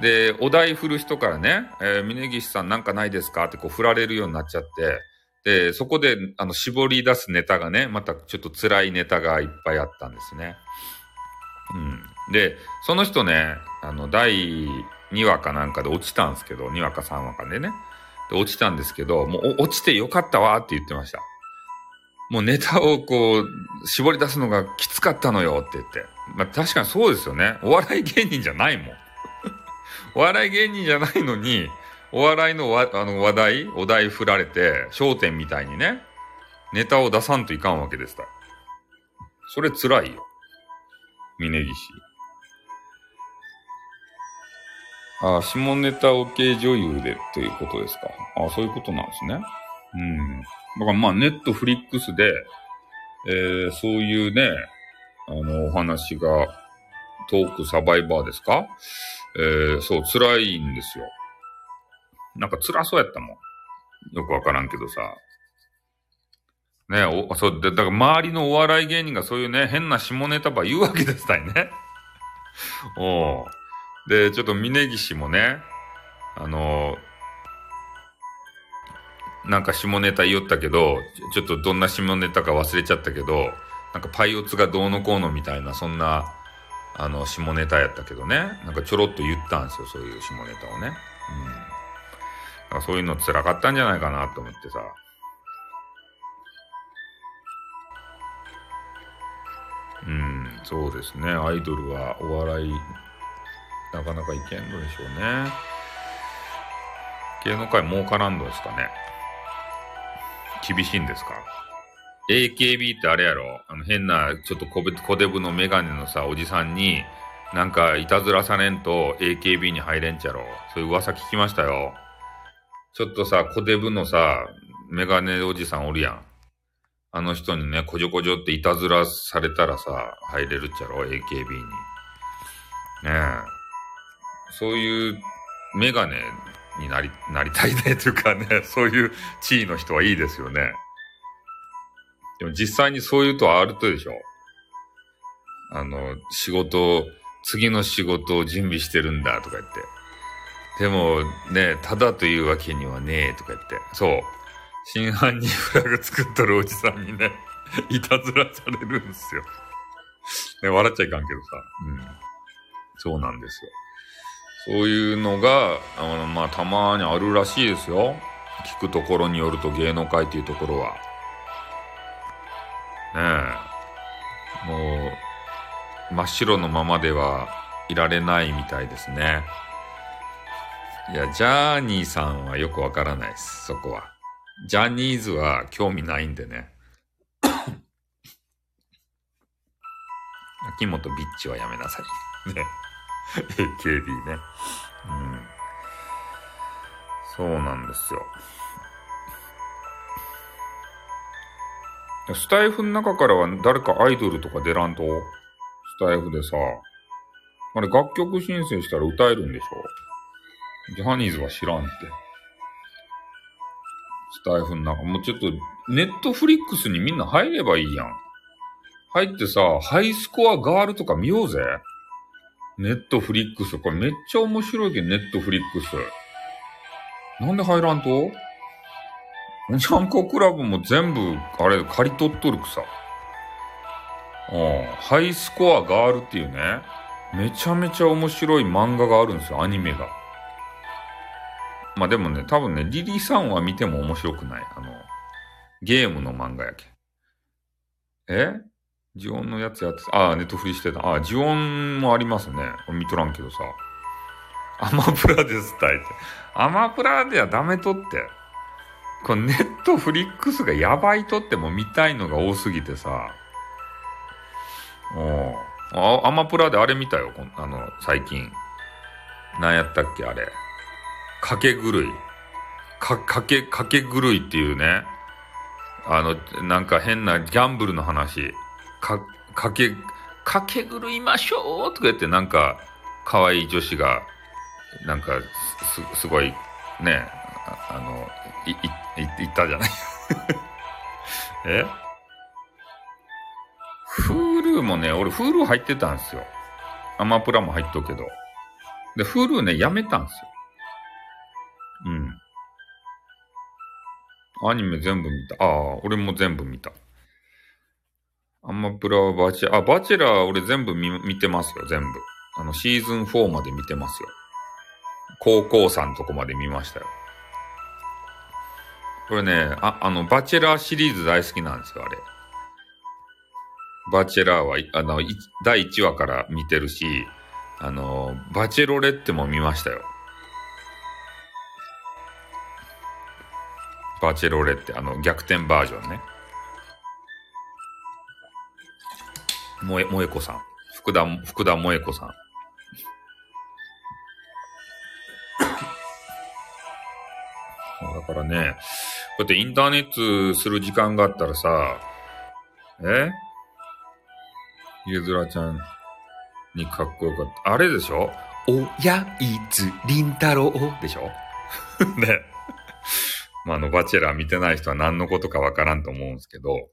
で、お題振る人からね、えー、峯岸さんなんかないですか？ってこう振られるようになっちゃって、で、そこで、あの、絞り出すネタがね、またちょっと辛いネタがいっぱいあったんですね。うん。で、その人ね、あの、第2話かなんかで落ちたんですけど、2話か3話かでね。で、落ちたんですけど、もう落ちてよかったわって言ってました。もうネタをこう、絞り出すのがきつかったのよって言って。まあ確かにそうですよね。お笑い芸人じゃないもん。お笑い芸人じゃないのに、お笑いのわあの話題、お題振られて、焦点みたいにね、ネタを出さんといかんわけですから。それ辛いよ。峯岸。あ、下ネタ OK 女優でということですか？あ、そういうことなんですね。うん。だからまあ、ネットフリックスで、えー、そういうね、あの、お話が、トークサバイバーですか？えー、そう、辛いんですよ。なんか辛そうやったもん。よくわからんけどさ。ねお、そう、で、だから周りのお笑い芸人がそういうね、変な下ネタば言うわけですたいね。おで、ちょっと峯岸もね、あのーなんか下ネタ言おったけど、ちょっとどんな下ネタか忘れちゃったけど、なんかパイオツがどうのこうのみたいな、そんな、あの、下ネタやったけどね。なんかちょろっと言ったんですよ、そういう下ネタをね。うん。そういうの辛かったんじゃないかなと思ってさ。うん、そうですね。アイドルはお笑い、なかなかいけんのでしょうね。芸能界儲からんのですかね。厳しいんですか ?AKB ってあれやろ？あの変な、ちょっと小小デブのメガネのさ、おじさんに、なんかいたずらされんと AKB に入れんちゃろそういう噂聞きましたよ。ちょっとさ、小デブのさ、メガネおじさんおるやん。あの人にね、こじょこじょっていたずらされたらさ、入れるっちゃろ ?AKB に。ねえ。そういうメガネになり、なりたいねというかね、そういう地位の人はいいですよね。でも実際にそういうとあるとでしょあの、仕事、次の仕事を準備してるんだとか言って。でもね、ただというわけにはねえとか言って。そう。真犯人フラグ作っとるおじさんにね、いたずらされるんですよ。ね、笑っちゃいかんけどさ。うん。そうなんですよ。そういうのが、あの、まあ、たまにあるらしいですよ。聞くところによると芸能界っていうところは。ねえ。もう、真っ白のままではいられないみたいですね。いや、ジャーニーさんはよくわからないです、そこは。ジャニーズは興味ないんでね。秋元ビッチはやめなさい。ね。AKB ね。うん。そうなんですよ。スタイフの中からは誰かアイドルとか出らんと、スタイフでさ、あれ楽曲申請したら歌えるんでしょ？ジャニーズは知らんって。スタエフの中、もうちょっと、 Netflix にみんな入ればいいやん。入ってさ、ハイスコアガールとか見ようぜ。ネットフリックス。これめっちゃ面白いけど、ネットフリックス。なんで入らんと？おちゃんこクラブも全部、あれ、借り取っとるくさ。うん。ハイスコアガールっていうね、めちゃめちゃ面白い漫画があるんですよ、アニメが。まあでもね、多分ね、リリーさんは見ても面白くない。あの、ゲームの漫画やけ。え？ジオンのやつやってああ、ネットフリしてた。ああ、ジオンもありますね。見とらんけどさ。アマプラですたいって。アマプラではダメとって。このネットフリックスがやばいとっても見たいのが多すぎてさ。おあ、アマプラであれ見たよ。あの、最近。何やったっけあれ。かけ狂い。か、かけ、かけ狂いっていうね。あの、なんか変なギャンブルの話。か、かけ、かけ狂いましょうとか言ってなんか、可愛い女子が、なんか、す、すごい、ね、あの、い、い、い言ったじゃない え？フールーもね、俺フールー入ってたんですよ。アマプラも入っとくけど。で、フールーね、やめたんですよ。うん。アニメ全部見た。ああ、俺も全部見た。アマプラはバチェラー、あ、バチェラー俺全部見、見てますよ、全部。あの、シーズン4まで見てますよ。高校さんとこまで見ましたよ。これね、あ、あの、バチェラーシリーズ大好きなんですよ、あれ。バチェラーは、あの、第1話から見てるし、あの、バチェロレッテも見ましたよ。バチェロレッテ、あの、逆転バージョンね。萌え、萌え子さん。福田、福田萌え子さん。だからね、こうやってインターネットする時間があったらさ、え？ゆずらちゃんにかっこよかった。あれでしょ？おやいつりんたろうでしょ？ね。まあ、あの、バチェラー見てない人は何のことかわからんと思うんですけど、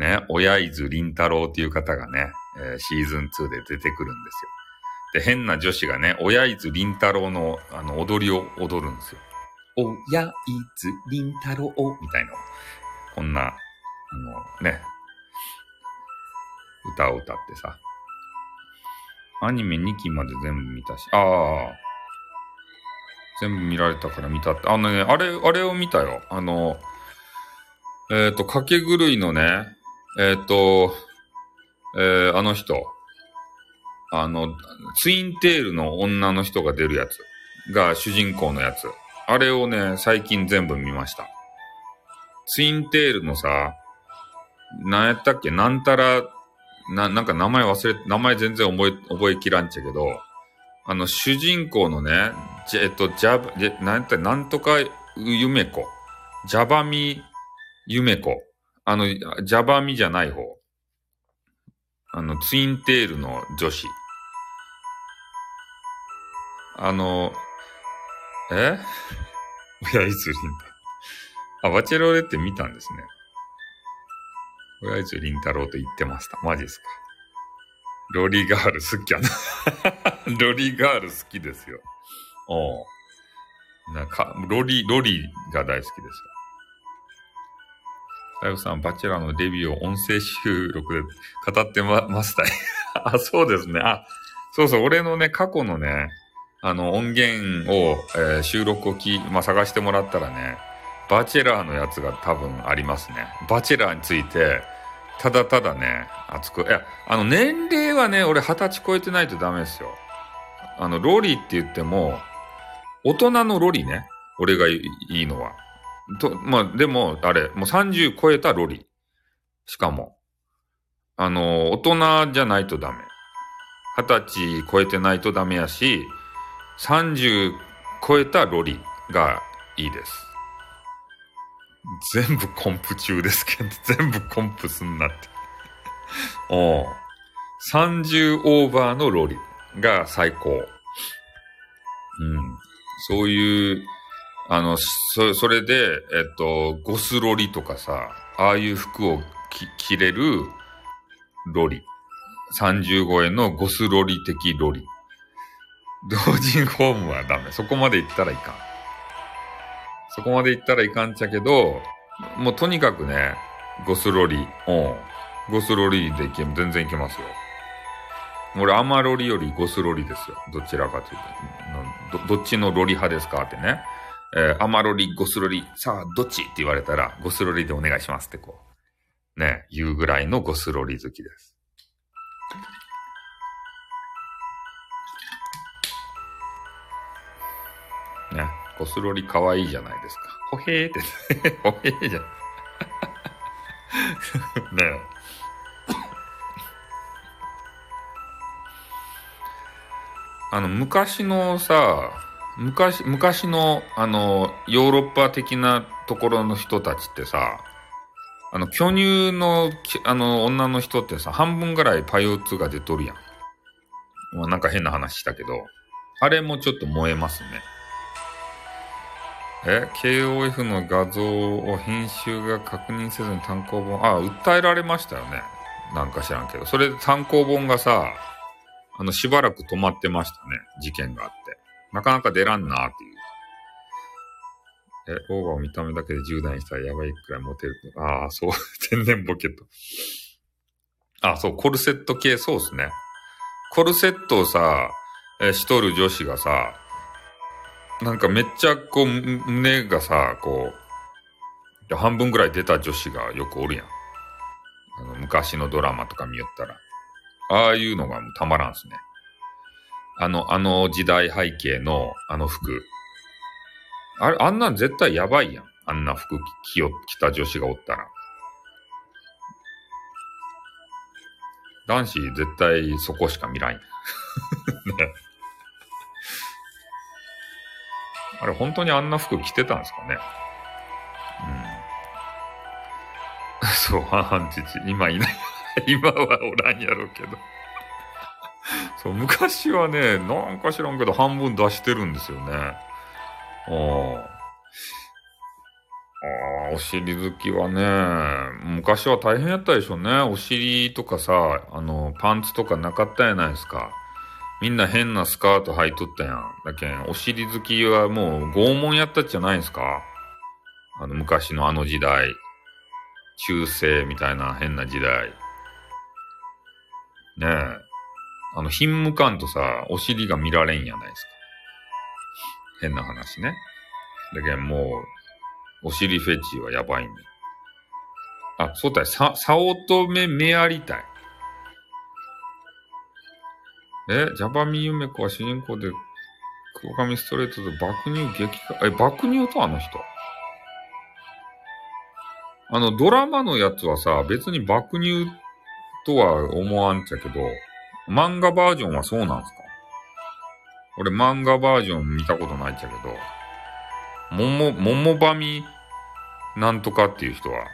ね、親伊豆凛太郎っていう方がね、えー、シーズン2で出てくるんですよ。で、変な女子がね、親伊豆凛太郎の、あの、踊りを踊るんですよ。親伊豆凛太郎みたいな、こんな、あの、ね、歌を歌ってさ。アニメ2期まで全部見たし、ああ、全部見られたから見たって。あのね、あれ、あれを見たよ。あの、えっ、ー、と、かけ狂いのね、えっ、と、えー、あの人。あの、ツインテールの女の人が出るやつが主人公のやつ。あれをね、最近全部見ました。ツインテールのさ、なんやったっけ？なんたら、な、なんか名前忘れ、名前全然覚え、覚えきらんちゃけど、あの、主人公のね、えっと、ジャバ、なんやった？なんとか、ゆめこ。ジャバミ、ゆめこ。あの、ジャバミじゃない方。あの、ツインテールの女子。あの、え？親譲りんだ。あ、バチェロレって見たんですね。親譲りん太郎と言ってました。マジですか。ロリガール好きやな ロリガール好きですよ。おう。なんか、ロリ、ロリが大好きですよ。さよさん、バチェラーのデビューを音声収録で語ってま、ました あ、そうですね。あ、そうそう、俺のね、過去のね、あの、音源を、えー、収録をき、まあ、探してもらったらね、バチェラーのやつが多分ありますね。バチェラーについて、ただただね、熱く、いや、あの、年齢はね、俺二十歳超えてないとダメですよ。あの、ロリーって言っても、大人のロリね。俺がいいのは。と、まあ、でも、あれ、もう30超えたロリ。しかも。あの、大人じゃないとダメ。二十歳超えてないとダメやし、30超えたロリがいいです。全部コンプ中ですけど、全部コンプすんなって。お30オーバーのロリが最高。うん。そういう、あの、そ、それで、えっと、ゴスロリとかさ、ああいう服を着れるロリ。30超えのゴスロリ的ロリ。同人ホームはダメ。そこまで行ったらいかん。そこまで行ったらいかんちゃけど、もうとにかくね、ゴスロリ。うん。ゴスロリでいけ、全然いけますよ。俺、アマロリよりゴスロリですよ。どちらかというと。ど、どっちのロリ派ですかってね。えー、アマロリ、ゴスロリ、さあ、どっち？って言われたら、ゴスロリでお願いしますってこう、ね、言うぐらいのゴスロリ好きです。ね、ゴスロリ可愛いじゃないですか。ほへーって、ほへーじゃん。ねあの、昔のさ、昔、昔の、あの、ヨーロッパ的なところの人たちってさ、あの、巨乳の、あの、女の人ってさ、半分ぐらいパイオツが出とるやん。まあ、なんか変な話したけど、あれもちょっと燃えますね。え ?KOF の画像を編集が確認せずに単行本、あ、訴えられましたよね。なんか知らんけど。それで単行本がさ、あの、しばらく止まってましたね。事件があって。なかなか出らんなーっていう。え、オーバーを見た目だけで10代にしたらやばいくらいモテる。ああ、そう。天然ボケット。あ、そう、コルセット系、そうっすね。コルセットをさ、えしとる女子がさ、なんかめっちゃこう、胸がさ、こう、半分ぐらい出た女子がよくおるやん。あの昔のドラマとか見よったら。ああいうのがたまらんすね。あの、あの時代背景のあの服。あれ、あんなん絶対やばいやん。あんな服着、着た女子がおったら。男子絶対そこしか見ない。ね。あれ、本当にあんな服着てたんですかね。うん。そう、半日、今いない。今はおらんやろうけど。そう、昔はね、なんか知らんけど半分出してるんですよね。ああ、ああお尻好きはね、昔は大変やったでしょうね。お尻とかさ、あの、パンツとかなかったやないですか。みんな変なスカート履いとったやん。だけん、お尻好きはもう拷問やったじゃないんすかあの、昔のあの時代。中世みたいな変な時代。ねえ。あの、貧無感とさ、お尻が見られんやないですか。変な話ね。だけどもう、お尻フェチはやばいんだあ、そうだよ。さ、さおとめめやりたい。え、ジャバミユメコは主人公で、黒髪ストレートと爆乳激化、え、爆乳とあの人？あの、ドラマのやつはさ、別に爆乳とは思わんちゃけど、漫画バージョンはそうなんすか？俺漫画バージョン見たことないっちゃけど、もも、ももばみなんとかっていう人は、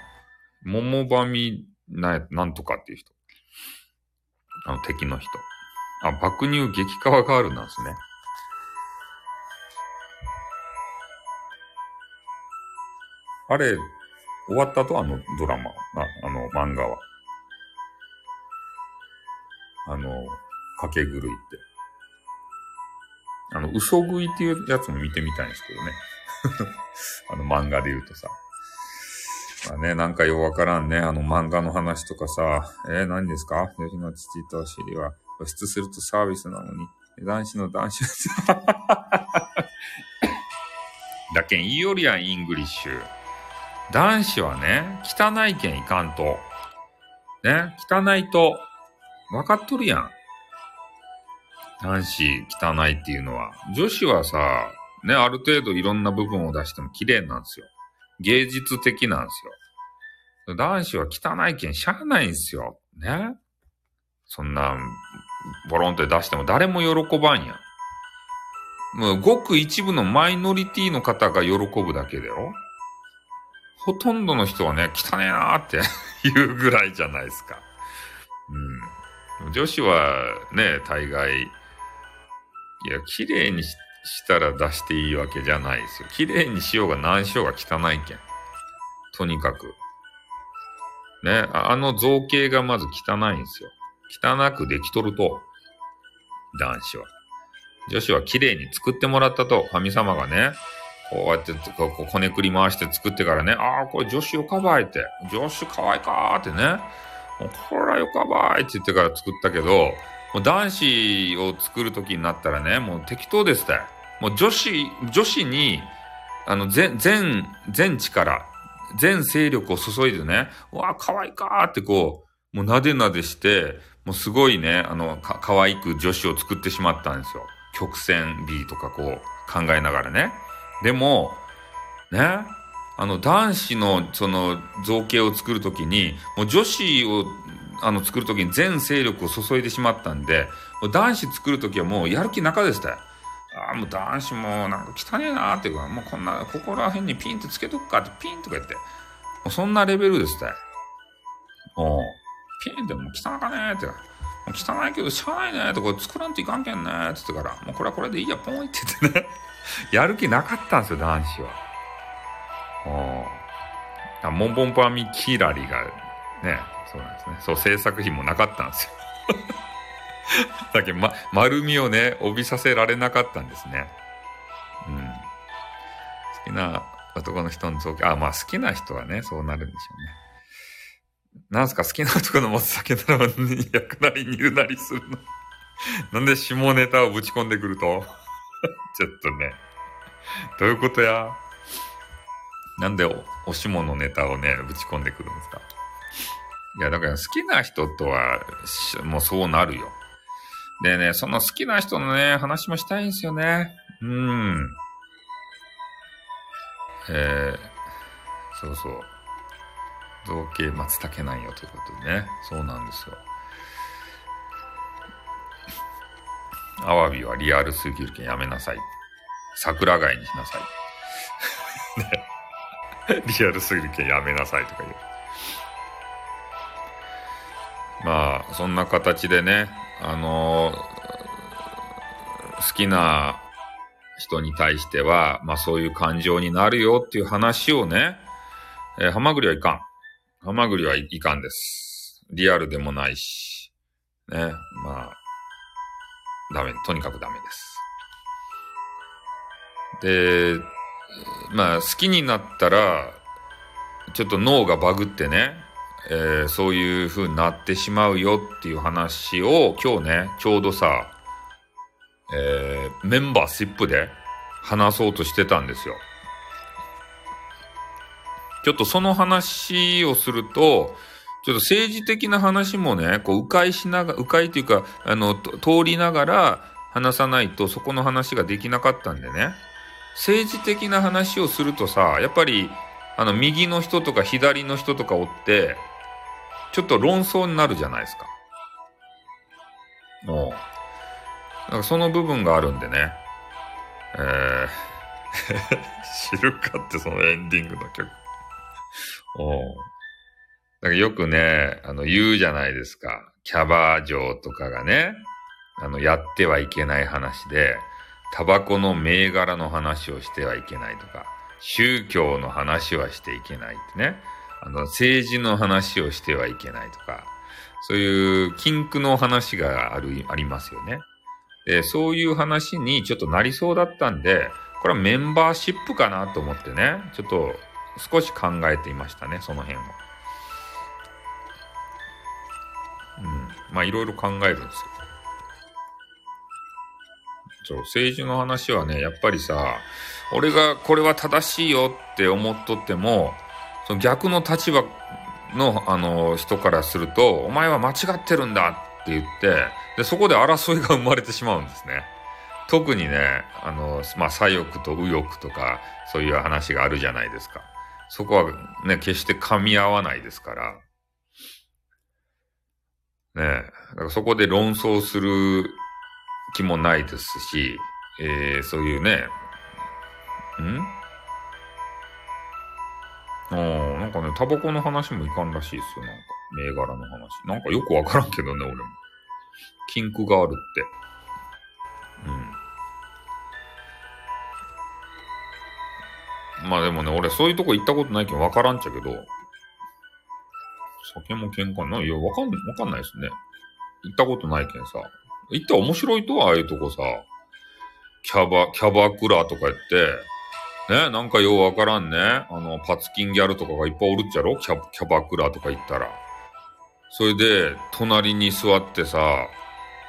ももばみな、なんとかっていう人。あの敵の人。あ、爆乳激化ガールなんですね。あれ、終わった後あのドラマ、ああの漫画は。あの、賭ケグルイって。あの、嘘喰いっていうやつも見てみたいんですけどね。あの漫画で言うとさ。まあね、なんかようわからんね。あの漫画の話とかさ。えー、何ですか？女子の乳と尻は露出するとサービスなのに、男子の男子 だけん言いよりやん、イングリッシュ。男子はね、汚いけんいかんと。ね、汚いと、わかっとるやん。男子汚いっていうのは。女子はさ、ね、ある程度いろんな部分を出しても綺麗なんですよ。芸術的なんですよ。男子は汚いけんしゃあないんすよ。ね。そんな、ボロンって出しても誰も喜ばんやん。もうごく一部のマイノリティの方が喜ぶだけだよ。ほとんどの人はね、汚ねえなーって 言うぐらいじゃないですか。うん。女子はね、大概、いや、綺麗にしたら出していいわけじゃないですよ。綺麗にしようが何しようが汚いけん。とにかく。ね、あの造形がまず汚いんですよ。汚くできとると。男子は。女子は綺麗に作ってもらったと。神様がね、こうやってこうこねくり回して作ってからね、ああ、これ女子よかばいって。女子かわいかーってね。もうこらよかばいって言ってから作ったけど、もう男子を作るときになったらね、もう適当ですって。もう女子、女子に、あの、全、全、全力、全勢力を注いでね、うわ、可愛いかーってこう、もうなでなでして、もうすごいね、あの、か、可愛く女子を作ってしまったんですよ。曲線 B とかこう考えながらね。でも、ね、あの、男子のその造形を作るときに、もう女子をあの作るときに全勢力を注いでしまったんで、男子作るときはもうやる気なかでしたよ。ああ、もう男子もなんか汚ねえなーっていうか、もうこんな、ここら辺にピンってつけとくかってピンとか言って、もうそんなレベルでしたよ。おピンってもう汚かねーって。汚いけどしゃあないねとか作らんといかんけんねって言ってから、もうこれはこれでいいや、ポンって言ってね やる気なかったんですよ、男子は。あモンボンパーミキラリがね、そうなんですね。そう、制作費もなかったんですよ。だけど、ま、丸みをね、帯びさせられなかったんですね。うん。好きな男の人の造形、あ、まあ好きな人はね、そうなるんでしょうね。なんすか好きな男の持つ酒なら焼くなり煮るなりするの。なんで下ネタをぶち込んでくると？ちょっとね。どういうことや？なんでお、しものネタをね、ぶち込んでくるんですか？いや、だから好きな人とは、もうそうなるよ。でね、その好きな人のね、話もしたいんですよね。うん。えー、そうそう。造形松茸なんよということでね。そうなんですよ。アワビはリアルすぎるけんやめなさい。桜貝にしなさい。ね。リアルすぎるけんやめなさいとか言う。まあ、そんな形でね、あのー、好きな人に対しては、まあそういう感情になるよっていう話をね、えー、ハマグリはいかん。ハマグリはいかんです。リアルでもないし、ね、まあ、ダメ、とにかくダメです。で、まあ好きになったら、ちょっと脳がバグってね、えー、そういう風になってしまうよっていう話を今日ね、ちょうどさ、えー、メンバーシップで話そうとしてたんですよ。ちょっとその話をすると、ちょっと政治的な話もね、こう、迂回しながら、迂回というか、あの、通りながら話さないとそこの話ができなかったんでね。政治的な話をするとさ、やっぱり、あの、右の人とか左の人とかおって、ちょっと論争になるじゃないですか。おだかその部分があるんでね。えー 知るかってそのエンディングの曲。おだかよくね、あの、言うじゃないですか。キャバ嬢とかがね、あの、やってはいけない話で、タバコの銘柄の話をしてはいけないとか、宗教の話はしていけないってね。あの、政治の話をしてはいけないとか、そういう禁句の話がある、ありますよね。で、そういう話にちょっとなりそうだったんで、これはメンバーシップかなと思ってね、ちょっと少し考えていましたね、その辺を。うん。まあ、いろいろ考えるんですよ。そう、政治の話はね、やっぱりさ、俺がこれは正しいよって思っとっても、その逆の立場の、あの、人からすると、お前は間違ってるんだって言って、で、そこで争いが生まれてしまうんですね。特にね、あの、まあ、左翼と右翼とか、そういう話があるじゃないですか。そこはね、決して噛み合わないですから。ねだからそこで論争する気もないですし、えー、そういうね、ん？ああ、なんかね、タバコの話もいかんらしいですよ、なんか。銘柄の話。なんかよくわからんけどね、俺も。禁句があるって。うん。まあでもね、俺そういうとこ行ったことないけどわからんちゃけど、酒も喧嘩ない。いや、わかんない、わかんないですね。行ったことないけんさ。行ったら面白いとは、ああいうとこさ。キャバ、キャバクラとか言って、ね、なんかようわからんね。あの、パツキンギャルとかがいっぱいおるっちゃろ？キャキャバクラとか行ったら。それで、隣に座ってさ、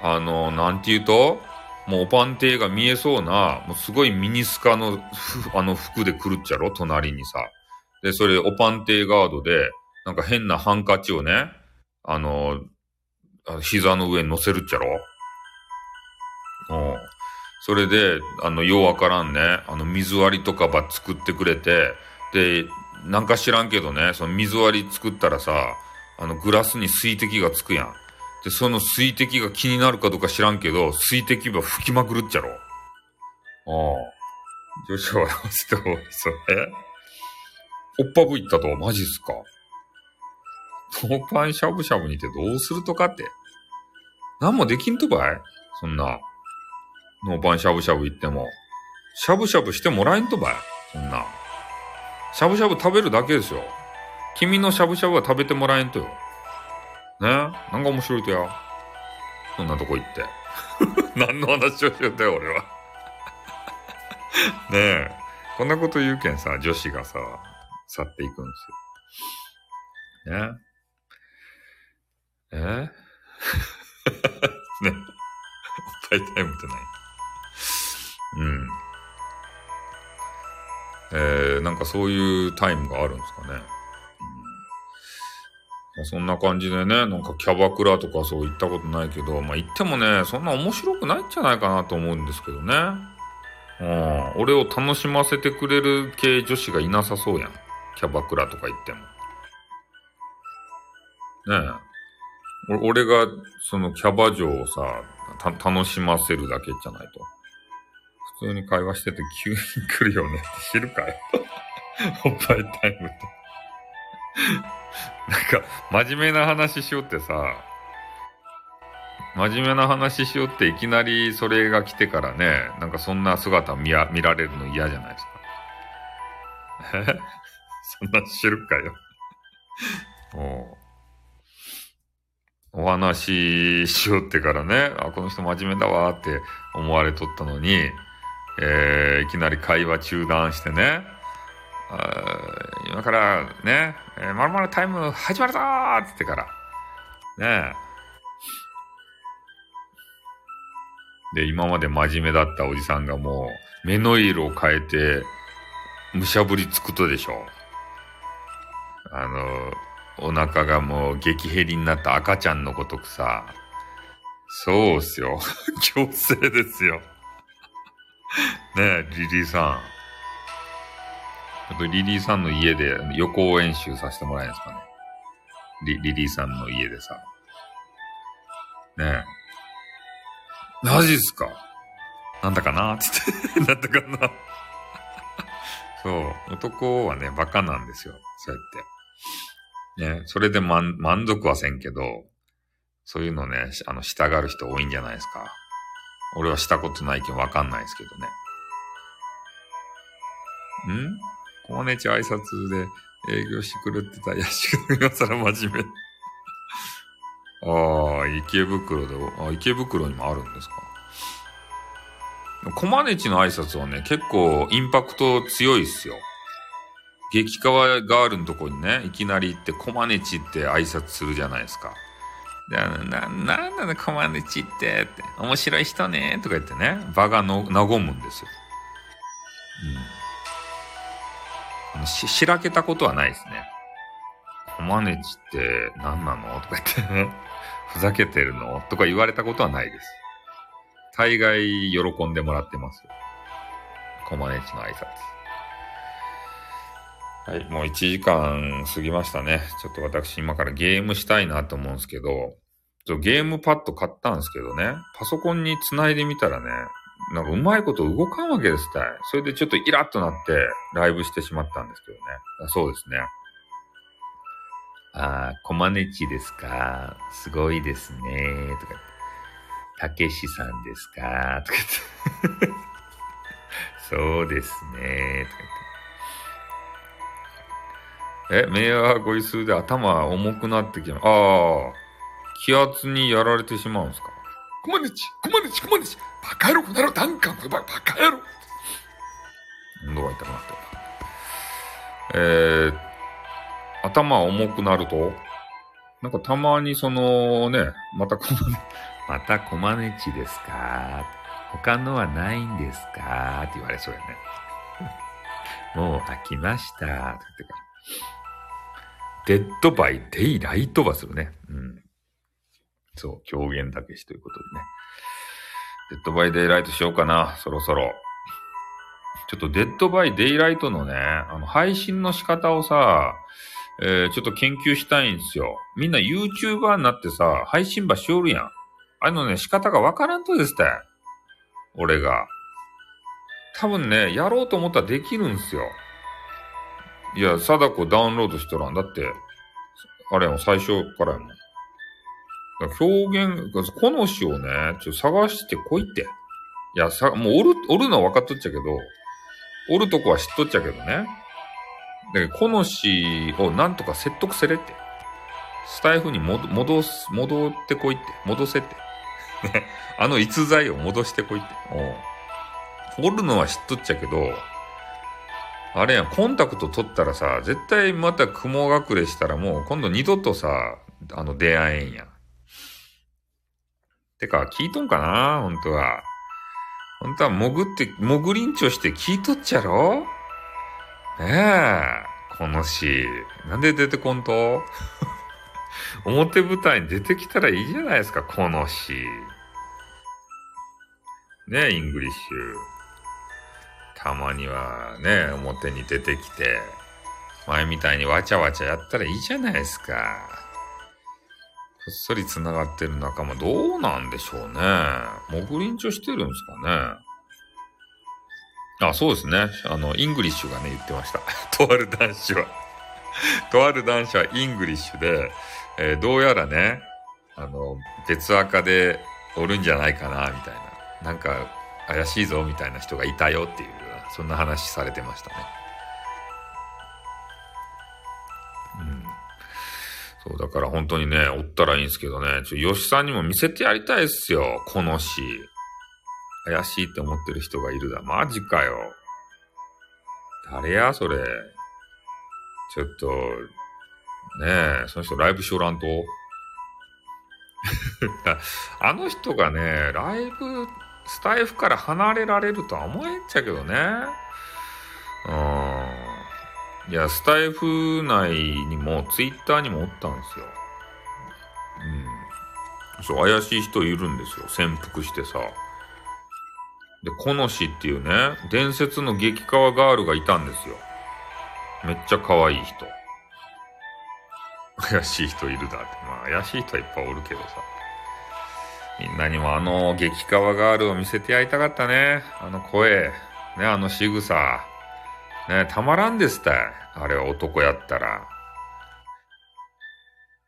あの、なんて言うと？もうおパンテーが見えそうな、もうすごいミニスカの、あの服で来るっちゃろ？隣にさ。で、それ、おパンテーガードで、なんか変なハンカチをね、あの、膝の上に乗せるっちゃろ？うん。それで、あの、ようわからんね、あの、水割りとかば作ってくれて、で、なんか知らんけどね、その水割り作ったらさ、あの、グラスに水滴がつくやん。で、その水滴が気になるかどうか知らんけど、水滴ば吹きまくるっちゃろ。ああ。女子はどうしても、それおっぱぶいったと、マジっすかノーパンしゃぶしゃぶにてどうするとかって。何もできんとばい？そんな。ノーパンしゃぶしゃぶ行っても。しゃぶしゃぶしてもらえんとばいそんな。しゃぶしゃぶ食べるだけですよ。君のしゃぶしゃぶは食べてもらえんとよ。ね？なんか面白いとや。そんなとこ行って。何の話をしよったよ、俺は。ねえ。こんなこと言うけんさ、女子がさ、去っていくんですよ。ね？え？ね？おっぱいタイムってない。えー、なんかそういうタイムがあるんですかね。ま、そんな感じでね、なんかキャバクラとかそう行ったことないけど、まあ行ってもね、そんな面白くないんじゃないかなと思うんですけどね。うん、俺を楽しませてくれる系女子がいなさそうやん。キャバクラとか行っても。ねえ。俺が、そのキャバ嬢をさ、楽しませるだけじゃないと。普通に会話してて急に来るよねって知るかよ。おっぱいタイムって。なんか、真面目な話しようってさ、真面目な話しようっていきなりそれが来てからね、なんかそんな姿見られるの嫌じゃないですか。え？そんな知るかよ。おお話ししようってからね、あ、この人真面目だわって思われとったのに、えー、いきなり会話中断してね、今からね、まるまるタイム始まるぞーって言ってから、ねで、今まで真面目だったおじさんがもう、目の色を変えて、むしゃぶりつくとでしょ。あの、お腹がもう激減りになった赤ちゃんのごとくさ、そうっすよ。強制ですよ。ねえ、リリーさん。ちょっとリリーさんの家で予行演習させてもらえんすかね。リリリーさんの家でさ。ねえ。マジっすかなんだかなって言って、なんだかなそう。男はね、バカなんですよ。そうやって。ね、それで満満足はせんけど、そういうのね、あの、従う人多いんじゃないですか。俺はしたことないけどわかんないですけどね。ん？コマネチ挨拶で営業してくれてたヤシが今更真面目。ああ、池袋で、あ、池袋にもあるんですか？コマネチの挨拶はね、結構インパクト強いっすよ。激川ガールのとこにね、いきなり行ってコマネチって挨拶するじゃないですか。で、な、なんなのコマネチって、って、面白い人ね、とか言ってね、場がの、和むんですよ。うん。し、しらけたことはないですね。コマネチって何なの？とか言ってね、ふざけてるの？とか言われたことはないです。大概喜んでもらってます。コマネチの挨拶。はい、もう1時間過ぎましたね。ちょっと私今からゲームしたいなと思うんですけど、ゲームパッド買ったんですけどね、パソコンに繋いでみたらね、なんかうまいこと動かんわけですたい。それでちょっとイラッとなってライブしてしまったんですけどね。そうですね。ああ、コマネチですか？すごいですね。とかたけしさんですか？とか言って。そうですね。とか言って。え、メアごい数で頭重くなってきま、ああ、気圧にやられてしまうんすか？コマネチ、コマネチ、コマネチ、バカ野郎、この野郎、ダンカン、バカ野郎。喉が痛くなって。えー、頭重くなると、なんかたまにそのね、またコマネ、またコマネチですか？他のはないんですか？って言われそうやね。もう飽きました。って言ってから。Dead by Daylight ばするね。うん。そう、狂言だけしということでね。 Dead by Daylight しようかな、そろそろ。ちょっと Dead by Daylight のね、あの、配信の仕方をさ、えー、ちょっと研究したいんですよ。みんな YouTuber になってさ、配信ばしおるやん。あのね、仕方がわからんとですって。俺が。多分ね、やろうと思ったらできるんすよ。いや、貞子ダウンロードしたらん。だって、あれやもん、最初からやもん。表現、この詩をね、ちょっと探してこいって。いや、さ、もうおる、おるのは分かっとっちゃけど、おるとこは知っとっちゃけどね。だけど、この詩をなんとか説得せれって。スタイフに戻、す、戻ってこいって。戻せって。ね。あの逸材を戻してこいって。おおるのは知っとっちゃけど、あれやん、コンタクト取ったらさ、絶対また雲隠れしたらもう今度二度とさ、あの出会えんやん。てか、聞いとんかな本当は。本当は潜って、潜りんちょして聞いとっちゃろ？ねえ、この詩。なんで出てこんと？表舞台に出てきたらいいじゃないですか、この詩。ねえ、イングリッシュ。たまにはね、表に出てきて、前みたいにわちゃわちゃやったらいいじゃないですか。こっそり繋がってる仲間どうなんでしょうね。潜りんちょしてるんですかね。あ、そうですね。あの、イングリッシュがね、言ってました。とある男子は。とある男子はイングリッシュで、えーどうやらね、あの、別赤でおるんじゃないかな、みたいな。なんか、怪しいぞ、みたいな人がいたよっていう、そんな話されてましたね。うん。そう、だから本当にね、おったらいいんですけどね、ちょ、吉さんにも見せてやりたいっすよ、この詩。怪しいって思ってる人がいるだ。マジかよ。誰や、それ。ちょっと、ねえ、その人ライブしおらんと。あの人がね、ライブ、スタイフから離れられるとは思えんちゃけどね。うん。いや、スタイフ内にも、ツイッターにもおったんですよ。うん。そう、怪しい人いるんですよ。潜伏してさ。で、この氏っていうね、伝説の激川ガールがいたんですよ。めっちゃ可愛い人。怪しい人いるだって。まあ、怪しい人はいっぱいおるけどさ。みんなにもあの激川ガールを見せてやりたかったね。あの声。ね、あの仕草。ね、たまらんですたい。あれは男やったら。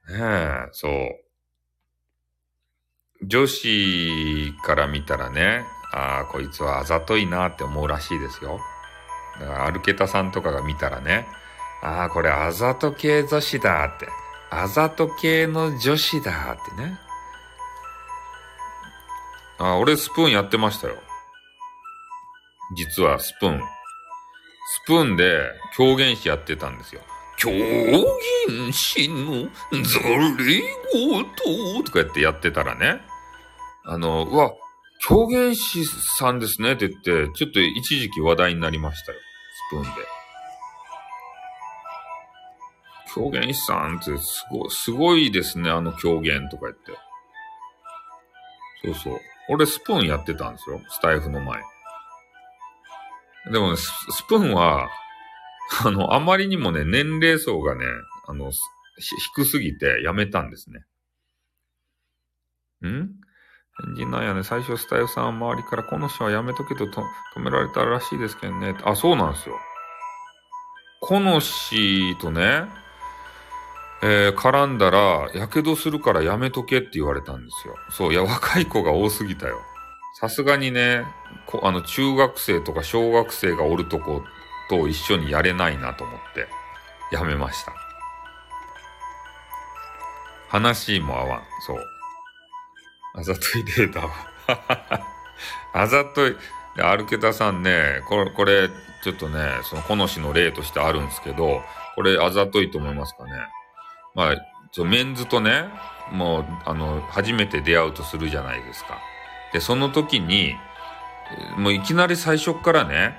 ねえ、そう。女子から見たらね、ああ、こいつはあざといなって思うらしいですよ。だから、アルケタさんとかが見たらね、ああ、これあざと系女子だって。あざと系の女子だってね。あ、俺スプーンやってましたよ。実はスプーン。スプーンで狂言師やってたんですよ。狂言師のざれ言とかやってやってたらね。あの、うわ、狂言師さんですねって言って、ちょっと一時期話題になりましたよ。スプーンで。狂言師さんってすご、すごいですね、あの狂言とか言って。そうそう。俺スプーンやってたんですよ。スタイフの前。でもね、スプーンは、あの、あまりにもね、年齢層がね、あの、低すぎてやめたんですね。ん？返事なんやね、最初スタイフさんは周りからこの人はやめとけとと止められたらしいですけどね。あ、そうなんですよ。この氏とね、えー絡んだら、やけどするからやめとけって言われたんですよ。そう、いや、若い子が多すぎたよ。さすがにね、こあの、中学生とか小学生がおるとこと一緒にやれないなと思って、やめました。話も合わん。そう。あざといデータは。あざとい。でアルケタさんね、これ、これ、ちょっとね、その、この氏の例としてあるんですけど、これ、あざといと思いますかね？まあ、ちょメンズとね、もう、あの、初めて出会うとするじゃないですか。で、その時に、もういきなり最初っからね、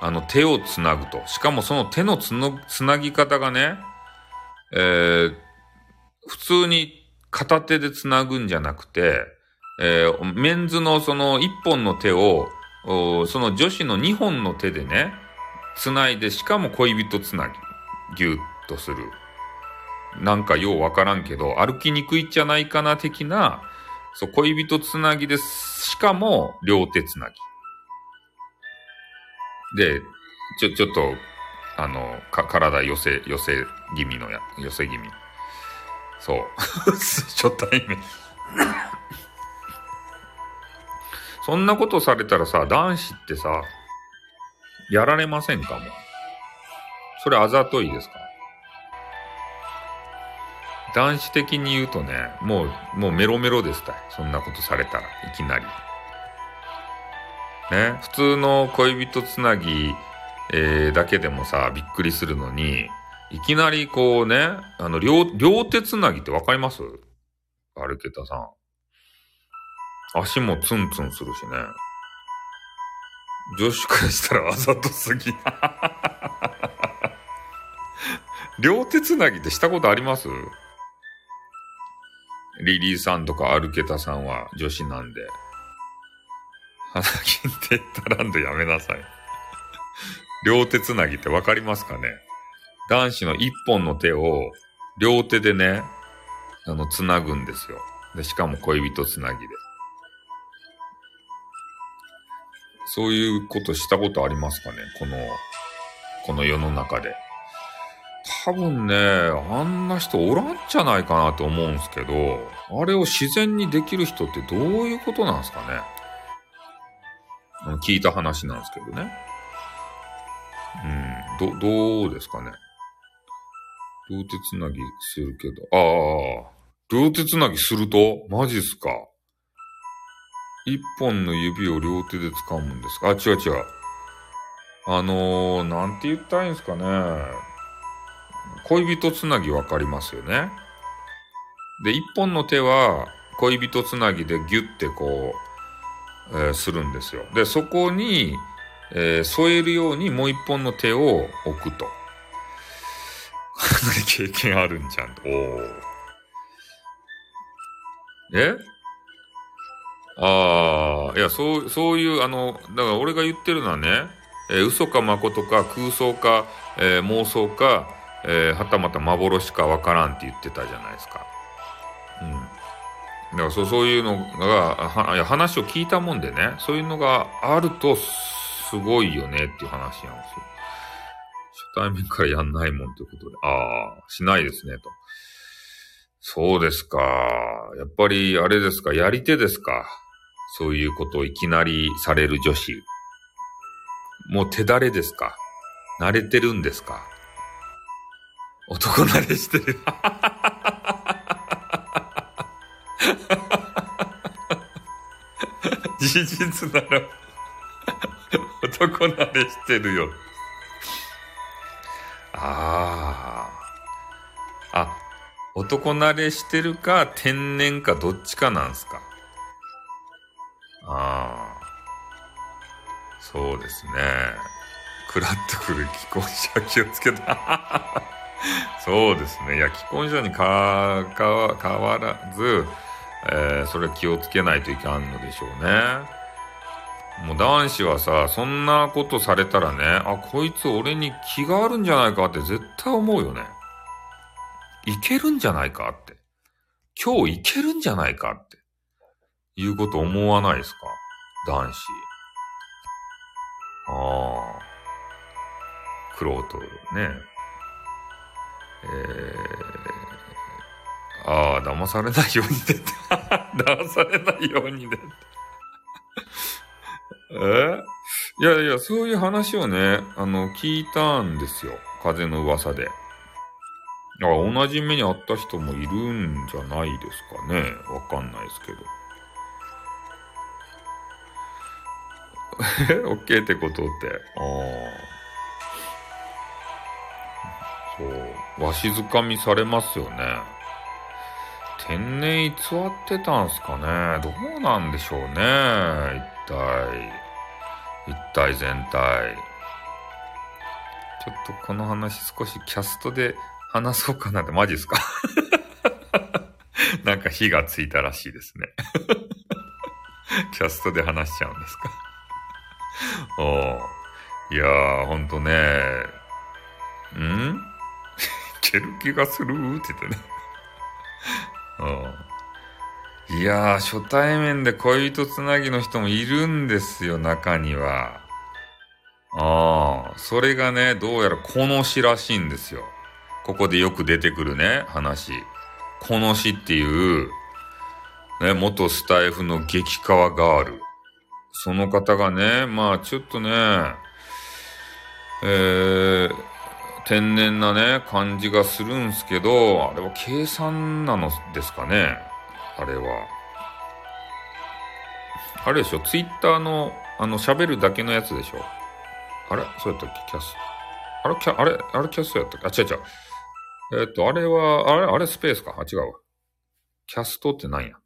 あの手をつなぐと。しかもその手のつのつなぎ方がね、えー、普通に片手でつなぐんじゃなくて、えー、メンズのその一本の手を、その女子の二本の手でね、つないで、しかも恋人つなぎ、ぎゅっとする。なんかようわからんけど、歩きにくいんじゃないかな的な、そう、恋人つなぎです。しかも、両手つなぎ。で、ちょ、ちょっと、あの、か、体寄せ、寄せ気味のや、寄せ気味。そう。初対面そんなことされたらさ、男子ってさ、やられませんかもう。それあざといですか？男子的に言うとね、もう、もうメロメロですた。そんなことされたら、いきなり。ね、普通の恋人つなぎ、えー、だけでもさ、びっくりするのに、いきなりこうね、あの、両、両手つなぎってわかります？アルケタさん。足もツンツンするしね。女子からしたらあざとすぎ。両手つなぎってしたことあります？リリーさんとかアルケタさんは女子なんで。花金って言ったらんとやめなさい。両手つなぎってわかりますかね？男子の一本の手を両手でね、あの、つなぐんですよ。で、しかも恋人つなぎで。そういうことしたことありますかね？この、この世の中で。多分ね、あんな人おらんじゃないかなと思うんすけど、あれを自然にできる人ってどういうことなんすかね聞いた話なんですけどね。うん、ど、どうですかね。両手つなぎするけど。ああ、両手つなぎすると？マジっすか一本の指を両手で掴むんですか？あ、違う違う。あのー、なんて言ったらいいんですかね。恋人つなぎわかりますよね。で、一本の手は恋人つなぎでギュッてこう、えー、するんですよ。で、そこに、えー、添えるようにもう一本の手を置くと。かなり経験あるんじゃん。おえ？ああ、いや、そう、そういう、あの、だから俺が言ってるのはね、えー、嘘か誠か空想か、えー、妄想か、えー、はたまた幻かわからんって言ってたじゃないですか。うん。だからそう、そういうのが、は、いや、話を聞いたもんでね、そういうのがあると、すごいよねっていう話なんですよ。初対面からやんないもんということで、ああ、しないですね、と。そうですか。やっぱり、あれですか、やり手ですか。そういうことをいきなりされる女子。もう手だれですか慣れてるんですか男慣れしてる。事実なら、男慣れしてるよ。ああ。あ、男慣れしてるか天然かどっちかなんすか。ああ。そうですね。くらっとくる既婚者気をつけた。そうですね。いや、既婚者にか、か、変わらず、えー、それは気をつけないといかんのでしょうね。もう男子はさ、そんなことされたらね、あ、こいつ俺に気があるんじゃないかって絶対思うよね。いけるんじゃないかって。今日いけるんじゃないかって。いうこと思わないですか？男子。ああ。クロートね。えー、ああ、騙されないように出た。騙されないように出た。え？いやいや、そういう話をね、あの、聞いたんですよ。風の噂で。あ同じ目にあった人もいるんじゃないですかね。わかんないですけど。え、オッケーってことって。ああ。そう。わしづかみされますよね。天然偽ってたんすかねどうなんでしょうね一体。一体全体。ちょっとこの話少しキャストで話そうかなって、マジっすか？なんか火がついたらしいですね。キャストで話しちゃうんですか？おいやー、ほんとね、ん？ける気がするって言ってね。うん。いやー、初対面で恋人つなぎの人もいるんですよ、中には。ああ、それがね、どうやらこの詩らしいんですよ。ここでよく出てくるね、話。この詩っていう、ね、元スタイフの激川ガール。その方がね、まあちょっとね、えー、天然なね、感じがするんすけど、あれは計算なのですかね？あれは。あれでしょ？ツイッターの、あの、喋るだけのやつでしょ？あれ？そうやったっけ？キャス。あれキャ、あれあれキャストやったっけ？あ、違う違う。えー、っと、あれは、あれあれスペースか？あ、違うわ。キャストって何や？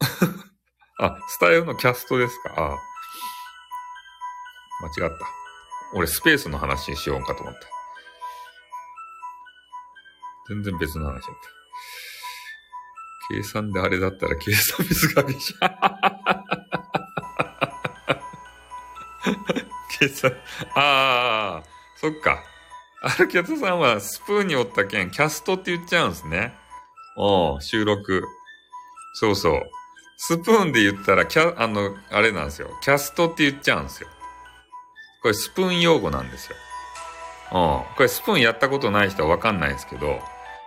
あ、スタイルのキャストですか？あ間違った。俺スペースの話にしようかと思った。全然別の話だった。計算であれだったら計算ミスがびしゃ。計算、ああ、そっか。アルキャットさんはスプーンにおったけん、キャストって言っちゃうんですね。おう、収録。そうそう。スプーンで言ったら、キャ、あの、あれなんですよ。キャストって言っちゃうんですよ。これスプーン用語なんですよ。うん。これスプーンやったことない人はわかんないですけど、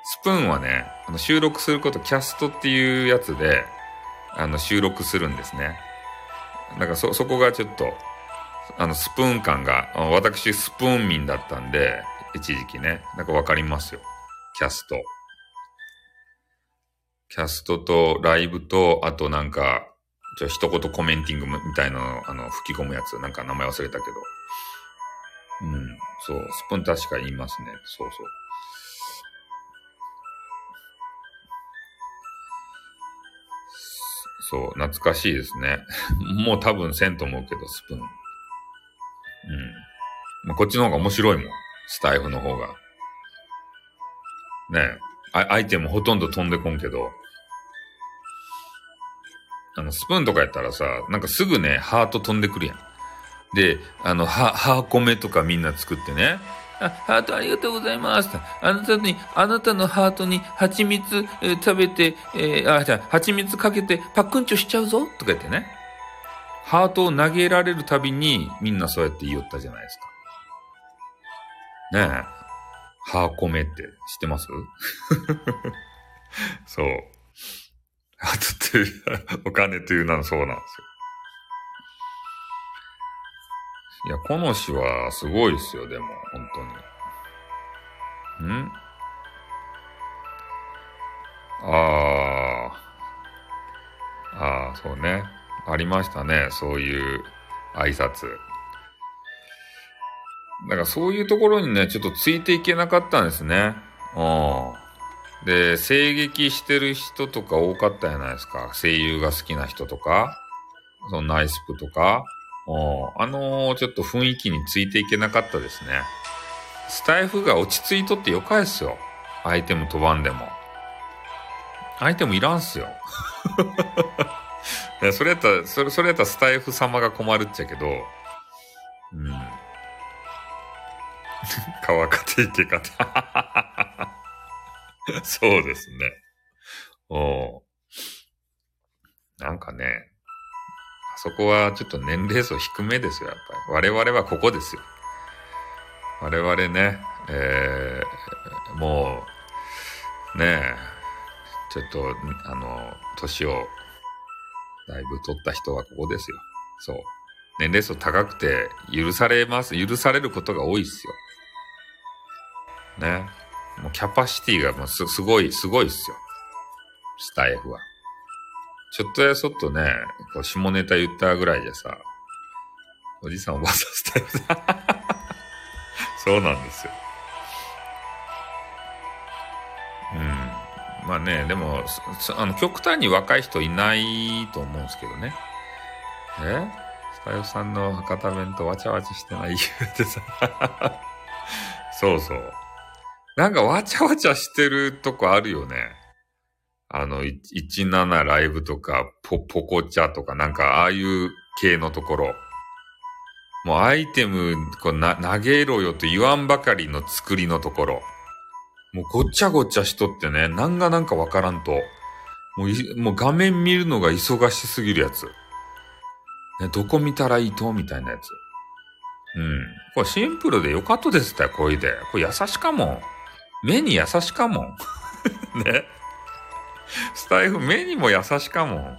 スプーンはね、あの収録すること、キャストっていうやつで、あの、収録するんですね。だかそ、そこがちょっと、あの、スプーン感が、私スプーン民だったんで、一時期ね、なんかわかりますよ。キャスト。キャストとライブと、あとなんか、じゃ一言コメンティングみたいなの、あの、吹き込むやつ、なんか名前忘れたけど。うん、そう、スプーン確か言いますね。そうそう。そう、懐かしいですね。もう多分せんと思うけど、スプーン。うん。まあ、こっちの方が面白いもん。スタイフの方が。ねえ。アイテムほとんど飛んでこんけど。あの、スプーンとかやったらさ、なんかすぐね、ハート飛んでくるやん。で、あの、は、ハーコメとかみんな作ってね。あ、ハートありがとうございます。あなたに、あなたのハートに蜂蜜、えー、食べて、えー、あ、じゃあ、蜂蜜かけてパックンチョしちゃうぞとか言ってね。ハートを投げられるたびにみんなそうやって言おったじゃないですか。ねえ。ハーコメって知ってます？そう。ハートっていうお金という名のそうなんですよ。いや、この詩はすごいですよ、でも、本当に。ん？ああ。ああ、そうね。ありましたね、そういう挨拶。だからそういうところにね、ちょっとついていけなかったんですね。うん。で、声劇してる人とか多かったじゃないですか。声優が好きな人とか、そのナイスプとか。あのー、ちょっと雰囲気についていけなかったですね。スタイフが落ち着いとってよかですよ。アイテム飛ばんでも。アイテムいらんっすよ。いや、それやったら、それ、それやったらスタイフ様が困るっちゃけど、うん。川かて池かて。そうですね。おなんかね、そこはちょっと年齢層低めですよ、やっぱり。我々はここですよ。我々ね、えー、もう、ねちょっと、あの、年をだいぶ取った人はここですよ。そう。年齢層高くて許されます。許されることが多いっすよ。ね。もうキャパシティがもうすすごい、すごいっすよ。スタイフは。ちょっとやそっとね、こう下ネタ言ったぐらいでさ、おじさんおばさんスタイフだ。そうなんですよ。うん。まあね、でも、あの、極端に若い人いないと思うんですけどね。え？スタイフさんの博多弁とわちゃわちゃしてない？言うてさ。そうそう。なんかわちゃわちゃしてるとこあるよね。あの、17ライブとか、ポ、ポコチャとか、なんかああいう系のところ。もうアイテム、こうな、投げろよと言わんばかりの作りのところ。もうごっちゃごっちゃしとってね、なんがなんかわからんと。もう、もう画面見るのが忙しすぎるやつ。ね、どこ見たらいいとみたいなやつ。うん。これシンプルでよかったですって、これで。これ優しかもん。目に優しかもん。ね。スタイフ目にも優しかもん。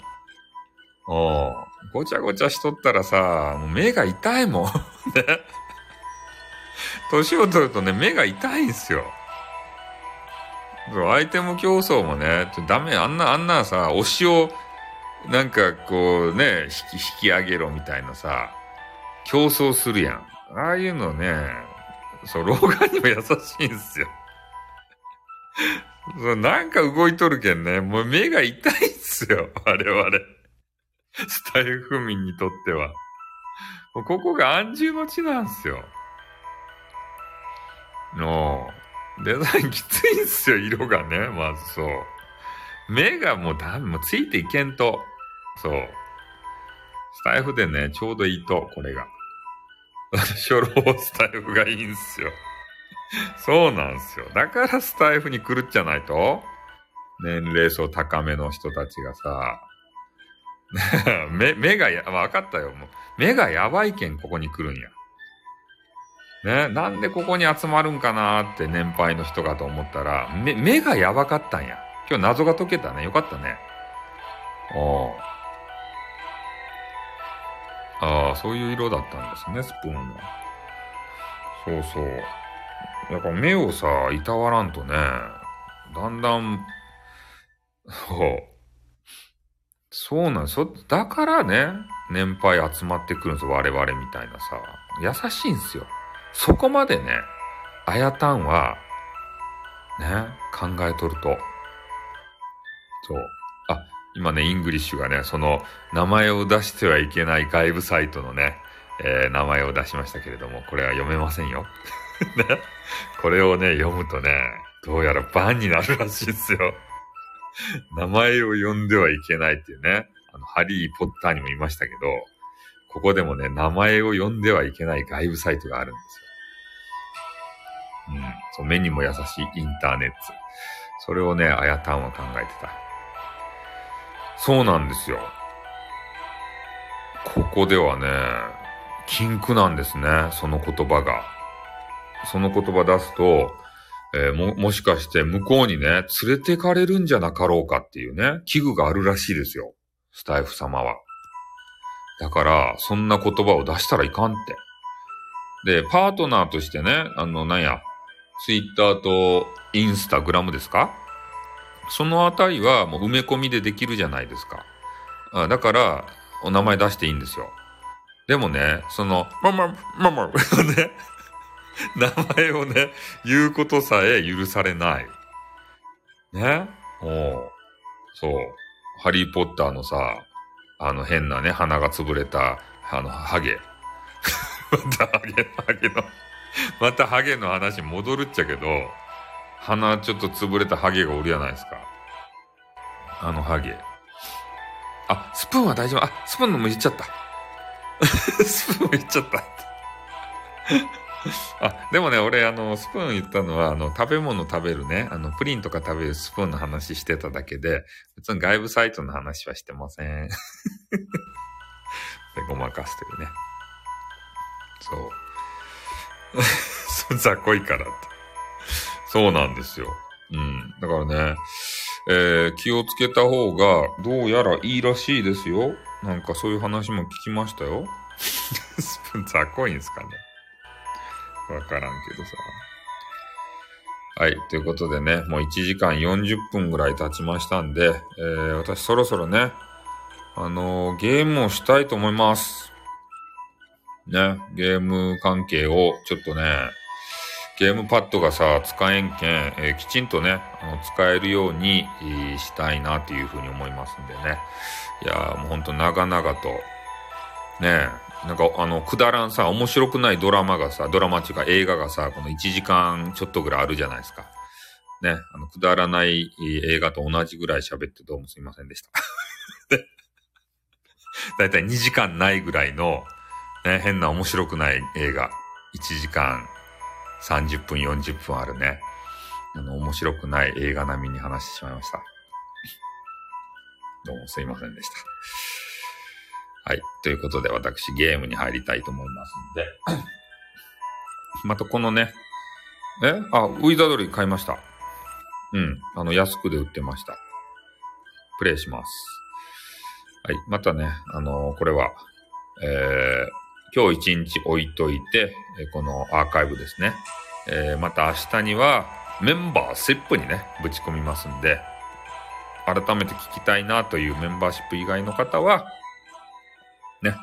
おうごちゃごちゃしとったらさ、もう目が痛いもん。ね。年を取るとね、目が痛いんすよ。そうアイテム競争もね、ダメ、あんな、あんなさ、推しを、なんかこうね、引き、引き上げろみたいなさ、競争するやん。ああいうのね、そう、老眼にも優しいんすよ。なんか動いとるけんね、もう目が痛いんすよ、我々。スタイフ民にとっては。もうここが安住の地なんすよ。のデザインきついんすよ、色がね、まずそう。目がもうだ、もうついていけんと。そう。スタイフでね、ちょうどいいと、これが。初老スタイフがいいんすよ。そうなんすよ。だからスタイフに来るっちゃないと年齢層高めの人たちがさ、目、目がや、わかったよ。もう目がやばいけん、ここに来るんや。ね、なんでここに集まるんかなーって年配の人かと思ったら、目、目がやばかったんや。今日謎が解けたね。よかったね。おうああ、そういう色だったんですね、スプーンは。そうそう。だから目をさ、いたわらんとね、だんだん、そう。そうなんそ、だからね、年配集まってくるんですよ、我々みたいなさ。優しいんすよ。そこまでね、あやたんは、ね、考えとると。そう。あ、今ね、イングリッシュがね、その、名前を出してはいけない外部サイトのね、えー名前を出しましたけれども、これは読めませんよ。ね。これをね、読むとね、どうやらバンになるらしいですよ。名前を呼んではいけないっていうね、あの、ハリー・ポッターにもいましたけど、ここでもね、名前を呼んではいけない外部サイトがあるんですよ。うん。そう、目にも優しいインターネット。それをね、あやたんは考えてた。そうなんですよ。ここではね、禁句なんですね、その言葉が。その言葉出すと、えーも、もしかして向こうにね、連れてかれるんじゃなかろうかっていうね、器具があるらしいですよ。スタイフ様は。だから、そんな言葉を出したらいかんって。で、パートナーとしてね、あの、なんや、ツイッターとインスタグラムですか？そのあたりはもう埋め込みでできるじゃないですか。あだから、お名前出していいんですよ。でもね、その、ママ、ママ、ね、名前をね、言うことさえ許されない。ね？おうそう。ハリーポッターのさ、あの変なね、鼻が潰れた、あの、ハゲ。またハゲ、ハゲの、またハゲの話戻るっちゃけど、鼻ちょっと潰れたハゲがおるやないですか。あのハゲ。あ、スプーンは大丈夫。あ、スプーンのも言っちゃった。スプーンも言っちゃった。あ、でもね、俺、あの、スプーン言ったのは、あの、食べ物食べるね、あの、プリンとか食べるスプーンの話してただけで、別に外部サイトの話はしてません。で、ごまかすというね。そう。そう、雑魚いからって。そうなんですよ。うん。だからね、えー、気をつけた方が、どうやらいいらしいですよ。なんかそういう話も聞きましたよ。スプーン雑魚いんすかね。わからんけどさ。はい。ということでね、もう1時間40分ぐらい経ちましたんで、えー、私そろそろね、あのーゲームをしたいと思います。ね、ゲーム関係をちょっとね、ゲームパッドがさ、使えんけん、えーきちんとね、あの、使えるように、したいなというふうに思いますんでね。いやーもうほんと長々と、ね、なんかあの、くだらんさ、面白くないドラマがさ、ドラマっていうか映画がさ、この1時間ちょっとぐらいあるじゃないですか。ね、あの、くだらない映画と同じぐらい喋ってどうもすいませんでした。だいたい2時間ないぐらいの、ね、変な面白くない映画、1時間30分、40分あるね。あの、面白くない映画並みに話してしまいました。どうもすいませんでした。はい。ということで、私、ゲームに入りたいと思いますんで。またこのね、え？あ、ウィザードリー買いました。うん。あの、安くで売ってました。プレイします。はい。またね、あのこれは、えー、今日一日置いといて、えーこのアーカイブですね。えーまた明日にはメンバーシップにね、ぶち込みますんで、改めて聞きたいなというメンバーシップ以外の方は、ね、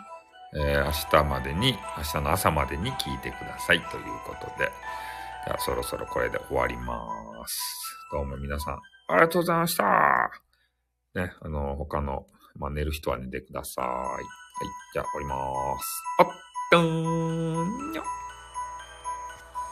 えー明日までに、明日の朝までに聞いてくださいということで、じゃあそろそろこれで終わります。どうも皆さん、ありがとうございました。ね、あの、他の、まあ、寝る人は寝てください。はい、じゃあ終わりまーす。あっ、どーん。